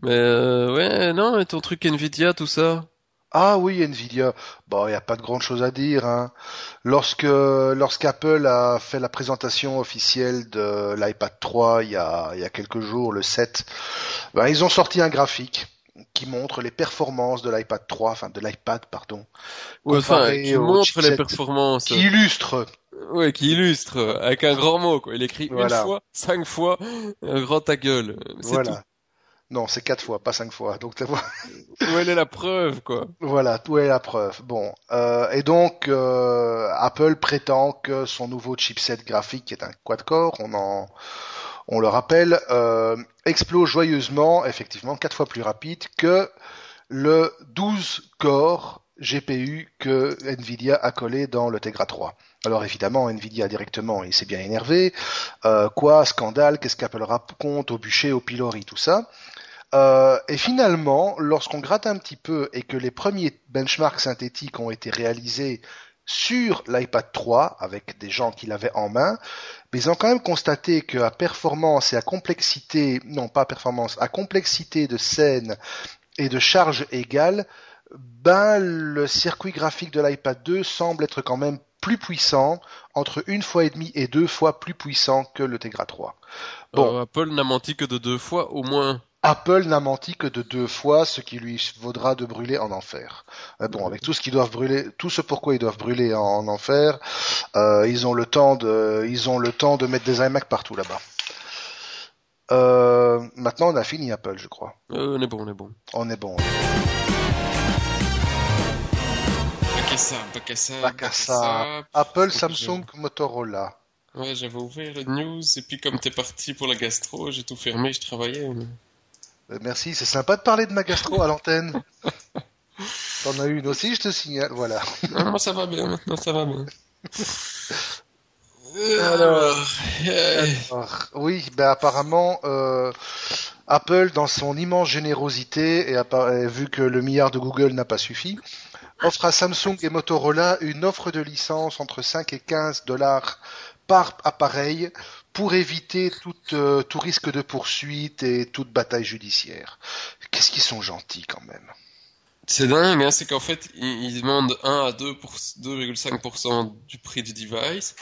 S2: Mais euh, ouais, non, et ton truc Nvidia, tout ça.
S1: Ah oui, Nvidia. Bon, il n'y a pas de grande chose à dire. Hein. Lorsque lorsqu'Apple a fait la présentation officielle de l'iPad 3 il y a il y a quelques jours, le 7, ben, ils ont sorti un graphique qui montre les performances de l'iPad 3, enfin de l'iPad, pardon,
S2: Ouais, enfin, qui montre les performances.
S1: qui illustre.
S2: Ouais, qui illustre, avec un grand mot, quoi. Il écrit
S1: Voilà.
S2: une fois, cinq fois, un grand ta gueule.
S1: Voilà. Non, c'est quatre fois, pas cinq fois. Donc tu vois.
S2: Où elle est la preuve, quoi.
S1: Voilà, tout est la preuve. Bon, euh, et donc euh, Apple prétend que son nouveau chipset graphique, qui est un quad-core, on en, on le rappelle, euh, explose joyeusement, effectivement, quatre fois plus rapide que le 12 core GPU que Nvidia a collé dans le Tegra 3. Alors évidemment, Nvidia directement, il s'est bien énervé. Euh, quoi, scandale, qu'est-ce qu'Apple raconte au bûcher, au pilori, tout ça. Euh, et finalement, lorsqu'on gratte un petit peu et que les premiers benchmarks synthétiques ont été réalisés sur l'iPad 3 avec des gens qui l'avaient en main, mais ils ont quand même constaté que performance et à complexité, non pas performance, à complexité de scène et de charge égale, ben le circuit graphique de l'iPad 2 semble être quand même plus puissant, entre une fois et demie et deux fois plus puissant que le Tegra 3. Bon.
S2: Euh, Apple n'a menti que de deux fois, au moins.
S1: Apple n'a menti que de deux fois, ce qui lui vaudra de brûler en enfer. Euh, bon, avec tout ce qu'ils doivent brûler, tout ce pourquoi ils doivent brûler en, en enfer, euh, ils ont le temps de, ils ont le temps de mettre des iMac partout là-bas. Euh, maintenant, on a fini Apple, je crois.
S2: Euh, on est bon, on est bon.
S1: On est bon.
S2: Pas qu'à ça.
S1: Apple, Samsung, Motorola.
S2: Ouais, j'avais ouvert le news, et puis comme t'es parti pour la gastro, j'ai tout fermé, je travaillais. mais-
S1: Euh, Merci, c'est sympa de parler de ma gastro à l'antenne. T'en as une aussi, je te signale. Voilà.
S2: Non, moi ça va bien, maintenant ça va bien.
S1: Alors,
S2: euh,
S1: Alors, oui, ben apparemment, euh, Apple, dans son immense générosité, et, et vu que le milliard de Google n'a pas suffi, offre à Samsung et Motorola une offre de licence entre 5 et 15 dollars par appareil pour éviter tout, euh, tout risque de poursuite et toute bataille judiciaire. Qu'est-ce qu'ils sont gentils quand même.
S2: C'est dingue, hein, c'est qu'en fait, ils, ils demandent 1 à 2 pour- 2,5% du prix du device.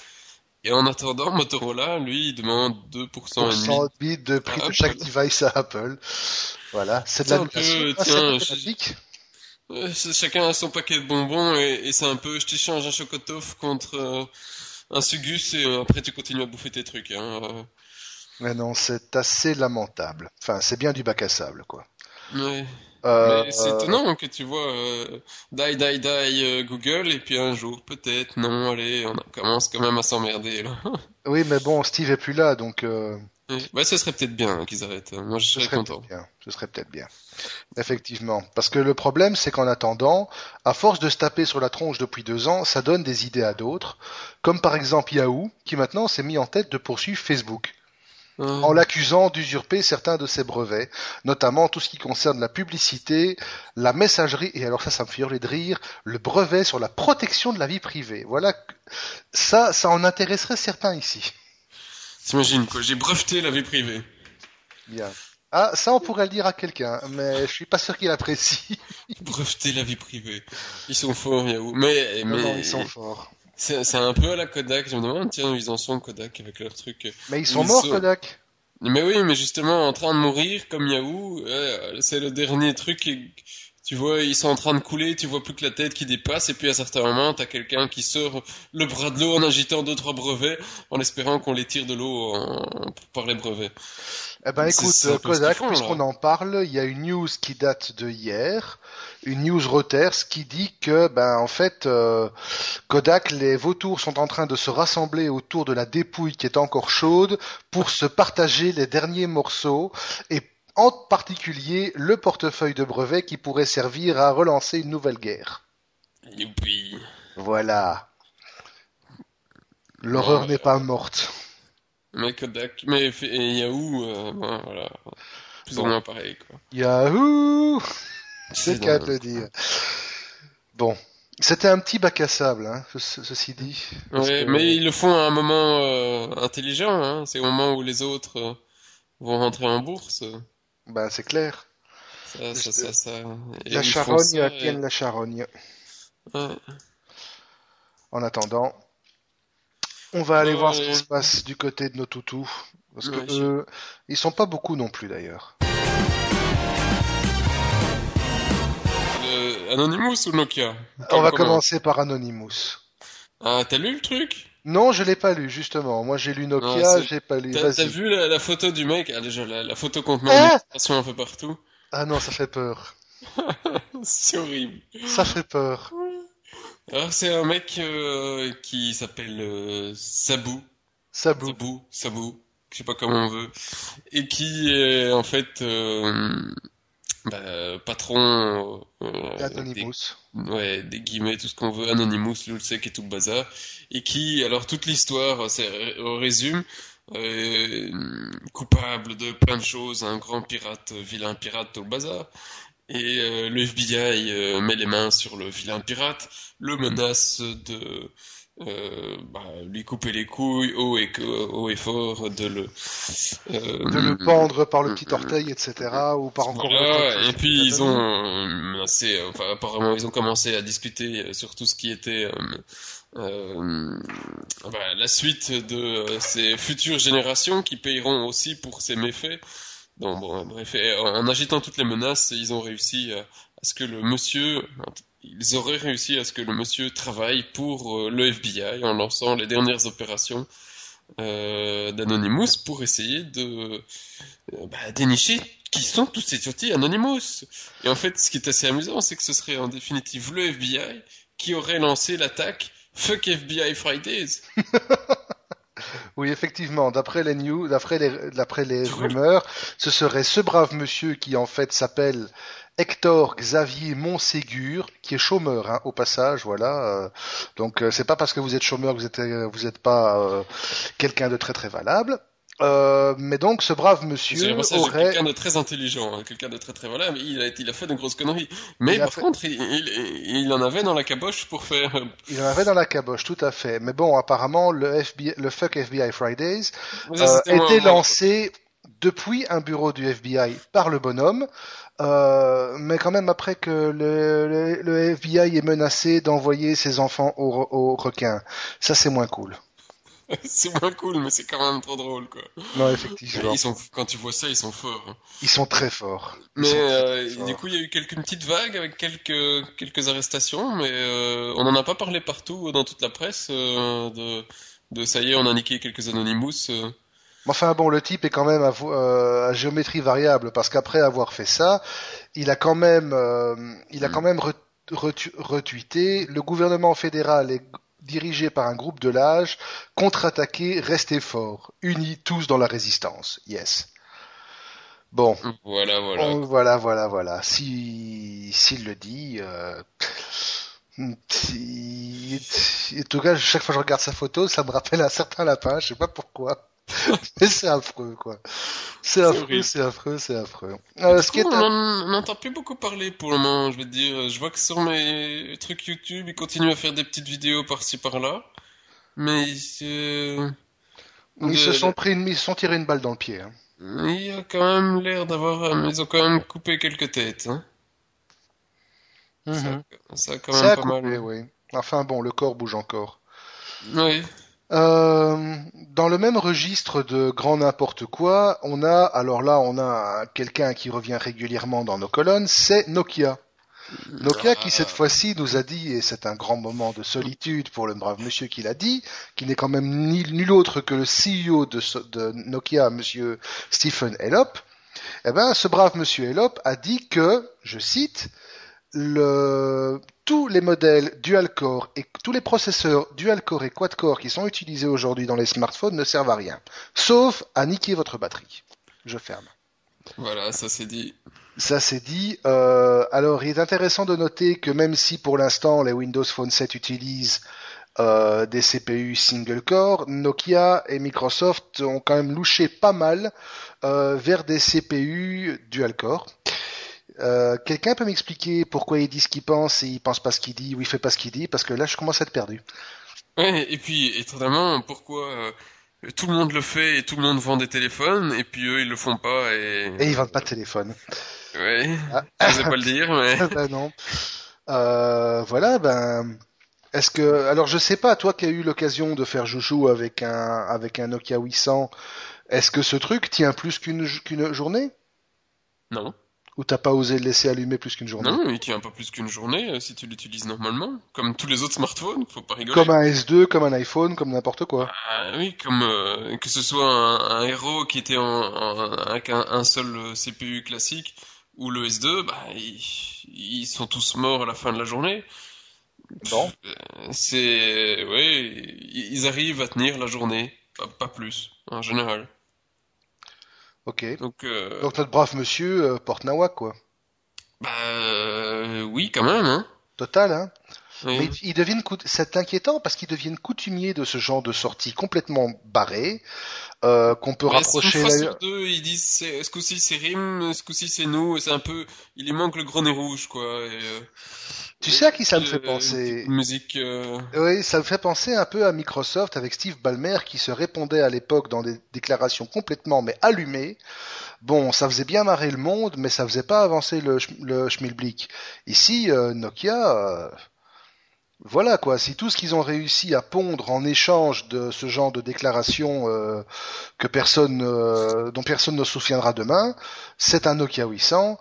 S2: Et en attendant, Motorola, lui, il demande 2%
S1: Pour
S2: et demi.
S1: 100 bits de prix
S2: Ah,
S1: de chaque
S2: Apple.
S1: device à Apple. Voilà, c'est de l'annulation.
S2: peu,
S1: Ah,
S2: tiens, c'est- chacun a son paquet de bonbons et, et c'est un peu, je t'échange un chocotoff contre euh, un sugus et euh, après tu continues à bouffer tes trucs. Hein. euh.
S1: Mais non, c'est assez lamentable. Enfin, c'est bien du bac à sable, quoi.
S2: Ouais.
S1: Euh,
S2: Mais c'est étonnant que tu vois euh, die die die Google et puis un jour peut-être non allez on commence quand même à s'emmerder là.
S1: Oui, mais bon, Steve est plus là, donc
S2: Ouais. bah ce serait peut-être bien qu'ils arrêtent. Moi je
S1: ce
S2: serais
S1: serait
S2: content.
S1: bien. Ce serait peut-être bien. Effectivement. Parce que le problème, c'est qu'en attendant, à force de se taper sur la tronche depuis deux ans, ça donne des idées à d'autres. Comme par exemple Yahoo, qui maintenant s'est mis en tête de poursuivre Facebook.
S2: Ouais.
S1: en l'accusant d'usurper certains de ses brevets, notamment tout ce qui concerne la publicité, la messagerie, et alors ça, ça me fait hurler de rire, le brevet sur la protection de la vie privée. Voilà, ça, ça en intéresserait certains ici.
S2: T'imagines quoi J'ai breveté la vie privée.
S1: Bien. Ah, ça, on pourrait le dire à quelqu'un, mais je suis pas sûr qu'il apprécie. *laughs*
S2: breveter la vie privée. Ils sont forts Yahoo. Mais mais
S1: non, ils sont forts.
S2: c'est un peu à la Kodak. Je me demande tiens où ils en sont Kodak avec leur truc.
S1: Mais ils sont
S2: Ils
S1: morts,
S2: sont-
S1: Kodak.
S2: Mais oui, mais justement, en train de mourir comme Yahoo, euh, c'est le dernier truc Tu vois, ils sont en train de couler, tu vois plus que la tête qui dépasse, et puis à certains moments, t'as quelqu'un qui sort le bras de l'eau en agitant deux trois brevets, en espérant qu'on les tire de l'eau en- par les brevets.
S1: Eh ben écoute, Kodak, puisqu'on en parle, il y a une news qui date de hier, une news Reuters qui dit que, ben en fait, euh, Kodak, les vautours sont en train de se rassembler autour de la dépouille qui est encore chaude pour se partager les derniers morceaux et en particulier le portefeuille de brevets qui pourrait servir à relancer une nouvelle guerre.
S2: Youpi.
S1: Voilà. L'horreur n'est pas morte.
S2: Mais Kodak, mais et Yahoo, euh, bon, voilà. Plus ou
S1: Bon.
S2: moins pareil, quoi.
S1: Yahoo *laughs* C'est le cas de
S2: dans-
S1: le dire. Bon, c'était un petit bac à sable, hein, ce- ceci dit.
S2: Ouais,
S1: que-
S2: mais ils le font à un moment euh, intelligent, hein. C'est au moment où les autres euh, vont rentrer en bourse.
S1: Ben, c'est clair.
S2: Ça, ça, ça, ça.
S1: La charogne tienne
S2: et-
S1: la charogne.
S2: Ouais.
S1: En attendant, on va aller
S2: Ouais,
S1: voir ce qui se passe du côté de nos toutous. Parce que eux, ils sont pas beaucoup non plus d'ailleurs.
S2: Euh, Anonymous ou Nokia?
S1: On va
S2: Comment
S1: commencer par Anonymous.
S2: Ah, t'as lu le truc?
S1: Non, je l'ai pas lu justement. Moi, j'ai lu Nokia, j'ai pas lu.
S2: T'as vu la, la photo du mec? Ah, déjà, la, la photo met
S1: Ah
S2: un peu partout.
S1: Ah non, ça fait peur. *laughs*
S2: C'est horrible.
S1: Ça fait peur.
S2: Alors, c'est un mec euh, qui s'appelle euh, Sabou.
S1: Sabou.
S2: Sabou, Sabou, je sais pas comment on veut, et qui est en fait euh, bah, patron euh,
S1: Anonymous.
S2: des, ouais, des guillemets, tout ce qu'on veut, Anonymous, Lulsec et tout le bazar, et qui, alors toute l'histoire, c'est au résume, euh, coupable de plein de choses, un grand pirate, vilain pirate, tout le bazar. Et euh, le FBI euh, met les mains sur le vilain pirate, le menace de euh, bah, lui couper les couilles haut et, haut et fort, de le... euh,
S1: De le pendre par le petit orteil, etc. Ou par encore
S2: voilà,
S1: autre
S2: et puis ils ont euh, menacé, enfin apparemment ils ont commencé à discuter euh, sur tout ce qui était euh, euh, bah, la suite de euh, ces futures générations qui paieront aussi pour ces méfaits. Donc bon, bref, en agitant toutes les menaces, ils ont réussi à, à ce que le monsieur, ils auraient réussi à ce que le monsieur travaille pour euh, le FBI en lançant les dernières opérations euh, d'Anonymous pour essayer de euh, bah, dénicher qui sont tous ces tiotis Anonymous. Et en fait, ce qui est assez amusant, c'est que ce serait en définitive le FBI qui aurait lancé l'attaque Fuck FBI Fridays. *laughs*
S1: Oui, effectivement, d'après les news, d'après les, d'après les rumeurs, ce serait ce brave monsieur qui en fait s'appelle Hector Xavier Montségur, qui est chômeur, hein, au passage, voilà. euh, donc euh, c'est pas parce que vous êtes chômeur que vous êtes, euh, vous êtes pas euh, quelqu'un de très très valable. Euh, mais donc ce brave monsieur aurait,
S2: quelqu'un de très intelligent, hein, quelqu'un de très très mais il a, il a fait de grosses conneries. Mais
S1: Il
S2: par
S1: fait-
S2: contre, il, il, il en avait dans la caboche pour faire.
S1: il en avait dans la caboche, tout à fait. Mais bon, apparemment le FBI, le fuck FBI Fridays
S2: ça,
S1: euh, était lancé depuis un bureau du FBI par le bonhomme, euh, mais quand même après que le, le- le FBI est menacé d'envoyer ses enfants au, re- au requin. Ça, c'est moins cool. *laughs*
S2: c'est moins cool, mais c'est quand même trop drôle, quoi.
S1: Non, effectivement.
S2: Ils sont, quand tu vois ça, ils sont forts. hein.
S1: Ils sont très forts. Ils
S2: Mais
S1: très,
S2: euh,
S1: forts.
S2: du coup, il y a eu quelques petites vagues avec quelques quelques arrestations, mais euh, on n'en a pas parlé partout dans toute la presse euh, de de ça y est, on a niqué quelques Anonymous.
S1: Enfin bon, le type est quand même à, euh, à géométrie variable parce qu'après avoir fait ça, il a quand même, euh, il a quand même re- retu- retweeté le gouvernement fédéral est dirigé par un groupe de l'âge, contre-attaquer, restez forts, unis tous dans la résistance. Yes. Bon,
S2: Voilà, voilà.
S1: on- voilà, voilà, voilà. Si s'il le dit. Euh... En tout cas, chaque fois que je regarde sa photo, ça me rappelle un certain lapin, je sais pas pourquoi. *laughs* Mais c'est affreux, quoi. C'est affreux, c'est affreux, c'est affreux. Euh, ce est
S2: on n'entend plus beaucoup parler pour le moment, je vais te dire. Je vois que sur mes trucs YouTube, ils continuent à faire des petites vidéos par-ci par-là. Mais.
S1: Ils se sont pris une... ils se sont tirés une balle dans le pied. hein.
S2: Il a quand même l'air d'avoir... euh, Ils ont quand même coupé quelques têtes. Hein. Ça, ça a quand
S1: Ça
S2: même
S1: a
S2: pas
S1: coupé,
S2: mal.
S1: oui. Enfin bon, le corps bouge encore.
S2: Oui.
S1: Euh, dans le même registre de grand n'importe quoi, on a, alors là, on a quelqu'un qui revient régulièrement dans nos colonnes, c'est Nokia. Nokia qui
S2: Ah.
S1: cette fois-ci nous a dit, et c'est un grand moment de solitude pour le brave monsieur qui l'a dit, qui n'est quand même ni, nul autre que le CEO de, de Nokia, monsieur Stephen Elop, eh ben, ce brave monsieur Elop a dit que, je cite, le, tous les modèles dual-core et tous les processeurs dual-core et quad-core qui sont utilisés aujourd'hui dans les smartphones ne servent à rien, sauf à niquer votre batterie. Je ferme.
S2: Voilà, ça c'est dit.
S1: Ça c'est dit. Euh, alors, il est intéressant de noter que même si pour l'instant les Windows Phone 7 utilisent euh, des CPU single core, Nokia et Microsoft ont quand même louché pas mal euh, vers des CPU dual core. Euh, Quelqu'un peut m'expliquer pourquoi il dit ce qu'il pense et il pense pas ce qu'il dit ou il fait pas ce qu'il dit? Parce que là, je commence à être perdu.
S2: Ouais, et puis étonnamment, pourquoi euh, tout le monde le fait et tout le monde vend des téléphones et puis eux ils le font pas et,
S1: Et ils vendent pas de téléphone.
S2: ouais,
S1: Ah. *laughs*
S2: je sais pas le dire mais *laughs*
S1: ben non. Euh, voilà, ben. Est-ce que, alors je sais pas, toi qui as eu l'occasion de faire joujou avec un avec un Nokia 800, est-ce que ce truc tient plus qu'une qu'une journée?
S2: Non,
S1: ou t'as pas osé le laisser allumer plus qu'une journée
S2: non, il tient pas plus qu'une journée euh, si tu l'utilises normalement, comme tous les autres smartphones, faut pas rigoler.
S1: Comme un S2, comme un iPhone, comme n'importe quoi.
S2: Ah oui, comme euh, que ce soit un, un héros qui était en, en- avec un, un seul euh, CPU classique ou le S2, bah ils, ils sont tous morts à la fin de la journée.
S1: Bon.
S2: Euh, C'est ouais, ils ils arrivent à tenir la journée, pas, pas plus en général.
S1: Ok.
S2: Donc euh,
S1: Donc notre brave monsieur euh, porte Nawak quoi.
S2: bah euh, oui quand même hein.
S1: Total, hein.
S2: Oui.
S1: Mais ils deviennent c'est inquiétant parce qu'ils deviennent coutumiers de ce genre de sortie complètement barrée, euh, qu'on peut rapprocher.
S2: une fois sur deux, ils disent ce coup-ci c'est Rim, ce coup-ci c'est nous, c'est un peu, il lui manque le gros nez rouge quoi. Et, euh,
S1: Tu sais à qui ça me fait penser
S2: musique. euh,
S1: Oui, ça me fait penser un peu à Microsoft avec Steve Ballmer qui se répondait à l'époque dans des déclarations complètement mais allumées. Bon, ça faisait bien marrer le monde, mais ça faisait pas avancer le, le schmilblick. Ici, euh, Nokia, euh, voilà quoi. Si tout ce qu'ils ont réussi à pondre en échange de ce genre de déclarations euh, que personne, euh, dont personne ne se souviendra demain, c'est un Nokia 800.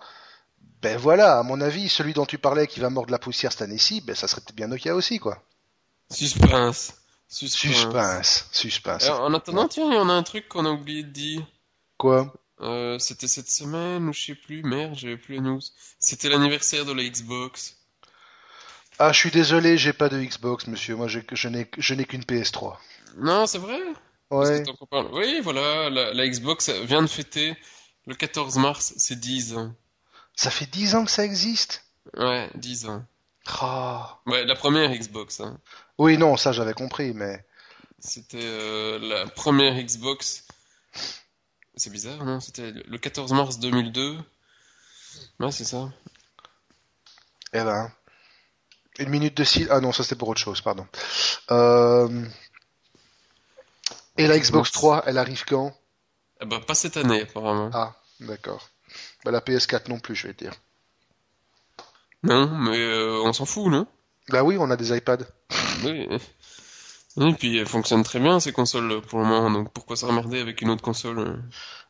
S1: Ben voilà, à mon avis, celui dont tu parlais qui va mordre la poussière cette année-ci, ben ça serait peut-être bien Nokia aussi quoi.
S2: Suspense. Suspense.
S1: Suspense, suspense.
S2: Alors, en attendant, tiens, il y en a un truc qu'on a oublié de dire.
S1: Quoi?
S2: Euh, c'était cette semaine ou je sais plus, merde, j'avais plus la news. C'était l'anniversaire de la Xbox.
S1: Ah, je suis désolé, j'ai pas de Xbox, monsieur. Moi, je n'ai je n'ai qu'une PS3.
S2: Non, c'est vrai?
S1: Ouais.
S2: copain- Oui, voilà, la, la Xbox vient de fêter le 14 mars, c'est 10 ans.
S1: Ça fait 10 ans que ça existe?
S2: Ouais, 10 ans.
S1: Ah.
S2: Ouais, la première Xbox, hein.
S1: Oui, non, ça j'avais compris, mais
S2: C'était euh, la première Xbox. C'est bizarre, non? C'était le 14 mars 2002. Ouais, c'est ça.
S1: eh ben, une minute de silence. Ah non, ça c'était pour autre chose, pardon. Euh... Et la Xbox 3, elle arrive quand?
S2: Ah bah, pas cette année, apparemment.
S1: Ah, d'accord. Bah, la PS4 non plus, je vais dire.
S2: Non, mais euh, on s'en fout, non?
S1: Bah oui, on a des iPads.
S2: Oui. Et puis, elles fonctionnent très bien, ces consoles, pour le moment, donc pourquoi s'emmerder avec une autre console? euh?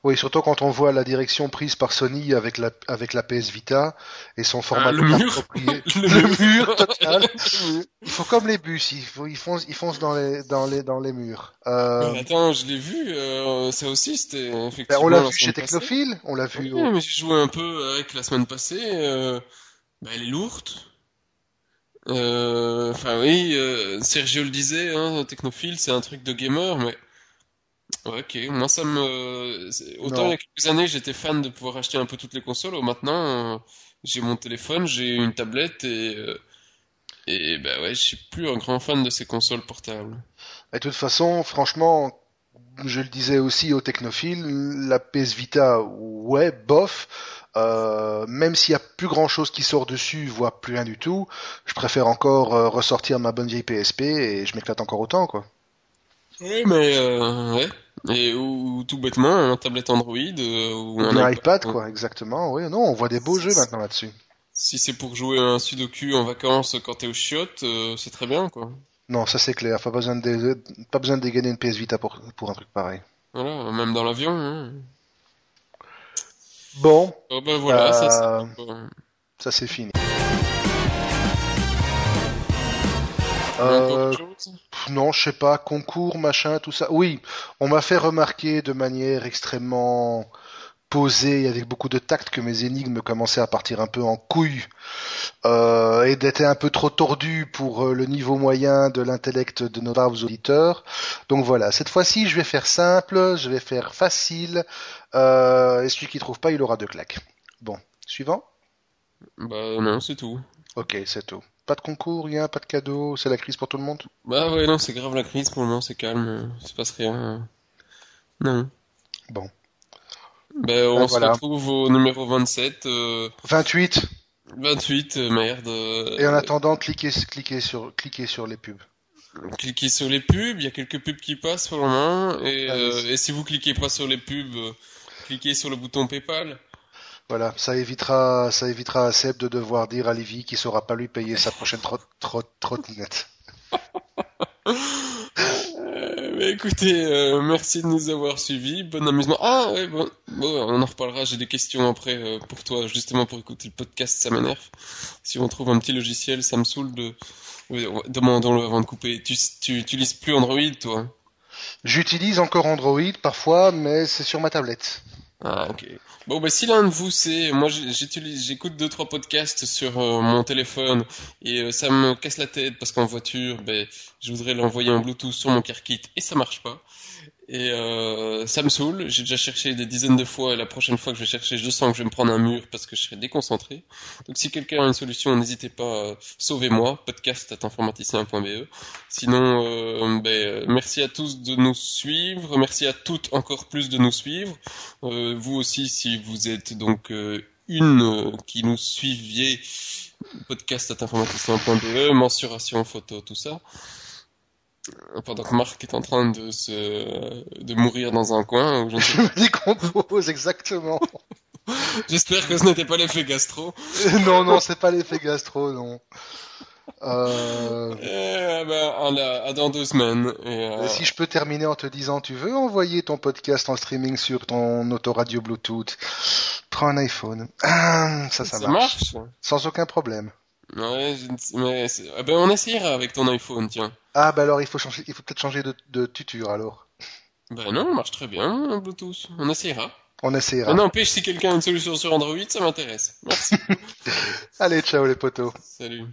S1: Oui, surtout quand on voit la direction prise par Sony avec la avec la PS Vita et son format
S2: Ah, le mur.
S1: approprié.
S2: Le *laughs*
S1: Le
S2: mur. *laughs*
S1: total. Il faut comme les bus, ils, font- ils foncent, ils foncent dans les, dans les, dans les murs. Euh,
S2: Mais attends, je l'ai vu, euh, ça aussi, c'était
S1: ben,
S2: effectivement
S1: on l'a vu chez. Technophile, on l'a vu.
S2: Oui,
S1: au-
S2: mais j'ai joué un peu avec la semaine passée. Euh, bah, elle est lourde. Euh, Enfin oui, euh, Sergio le disait, hein, Technophile, c'est un truc de gamer, mais ok, moi ça me, autant
S1: Non.
S2: il y a quelques années j'étais fan de pouvoir acheter un peu toutes les consoles, oh, maintenant euh, j'ai mon téléphone, j'ai une tablette et euh, et bah ouais, je suis plus un grand fan de ces consoles portables.
S1: Et de toute façon, franchement, je le disais aussi aux Technophiles, la PS Vita, ouais, bof. Euh, même s'il y a plus grand chose qui sort dessus, voire plus rien du tout, je préfère encore euh, ressortir ma bonne vieille PSP et je m'éclate encore autant, quoi.
S2: Oui, mais euh, ouais. Et ou, tout bêtement un tablette Android euh, ou
S1: Un,
S2: un
S1: iPad, quoi, exactement. Oui, non, on voit des beaux jeux maintenant là-dessus.
S2: Si c'est pour jouer à un sudoku en vacances quand t'es au chiottes, euh, c'est très bien, quoi.
S1: Non, ça c'est clair. Pas besoin de, dé- pas besoin de dégainer une PS Vita pour, pour un truc pareil.
S2: Voilà, même dans l'avion. Hein.
S1: Euh,
S2: bon.
S1: Ça, c'est fini. Euh, non, je sais pas, concours, machin, tout ça. Oui, on m'a fait remarquer de manière extrêmement posée, avec beaucoup de tact, que mes énigmes commençaient à partir un peu en couille euh, et d'être un peu trop tordues pour euh, le niveau moyen de l'intellect de nos braves auditeurs. Donc voilà, cette fois-ci, je vais faire simple, je vais faire facile, euh, et celui qui trouve pas, il aura deux claques. Bon, suivant
S2: Bah non, c'est tout.
S1: Ok, c'est tout. Pas de concours, rien, pas de cadeau, c'est la crise pour tout le monde?
S2: Bah ouais, non, c'est grave la crise pour le moment, c'est calme, il se passe rien. Non.
S1: Bon.
S2: Bah on
S1: Ben
S2: se
S1: voilà.
S2: retrouve au numéro 27, euh,
S1: 28.
S2: 28, euh, merde. euh,
S1: Et en attendant, cliquez, cliquez sur, cliquez sur les pubs.
S2: cliquez sur les pubs, il y a quelques pubs qui passent pour le moment, et,
S1: Allez.
S2: euh, et si vous cliquez pas sur les pubs, cliquez sur le bouton PayPal.
S1: Voilà, ça évitera, ça évitera à Seb de devoir dire à Livy qu'il saura pas lui payer sa prochaine trot, trot, *laughs*
S2: mais écoutez, euh, merci de nous avoir suivis, bon amusement. Ah ouais, bon, bon, on en reparlera, j'ai des questions après euh, pour toi, justement pour écouter le podcast, ça m'énerve. Si on trouve un petit logiciel, ça me saoule de... Demandons-le avant de couper. Tu, tu utilises plus Android, toi
S1: J'utilise encore Android parfois, mais c'est sur ma tablette.
S2: Ah ok. Bon bah si l'un de vous c'est, moi j'utilise, j'écoute deux trois podcasts sur euh, mon téléphone et euh, ça me casse la tête parce qu'en voiture, ben je voudrais l'envoyer en Bluetooth sur mon car kit et ça marche pas. Et euh, ça me saoule. J'ai déjà cherché des dizaines de fois et la prochaine fois que je vais chercher, je sens que je vais me prendre un mur parce que je serai déconcentré. Donc si quelqu'un a une solution, n'hésitez pas, euh, sauvez-moi. Podcast@informaticien.be. Sinon, euh, ben, euh, merci à tous de nous suivre. Merci à toutes encore plus de nous suivre. Euh, vous aussi, si vous êtes donc une qui nous suiviez, podcast.informaticien.be, mensuration, photo, tout ça. Pendant que Marc est en train de se de mourir dans un coin, je
S1: Je me décompose exactement. *laughs*
S2: J'espère que ce n'était pas l'effet gastro. *laughs*
S1: non, non, c'est pas l'effet gastro, non. Euh,
S2: ben, à, la- à dans deux semaines. Et, euh,
S1: si je peux terminer en te disant, tu veux envoyer ton podcast en streaming sur ton autoradio Bluetooth? Prends un iPhone. Ah, *clears throat* ça, ça,
S2: ça
S1: marche.
S2: marche?
S1: Sans aucun problème.
S2: Ouais, mais eh ben, on essayera avec ton iPhone, tiens.
S1: Ah, bah alors il faut changer, il faut peut-être changer de, de tuture alors.
S2: Ben non, on marche très bien, Bluetooth. On essayera.
S1: On essaiera.
S2: Mais n'empêche, si quelqu'un a une solution sur Android, ça m'intéresse. Merci. *laughs*
S1: Allez, ciao les potos.
S2: Salut.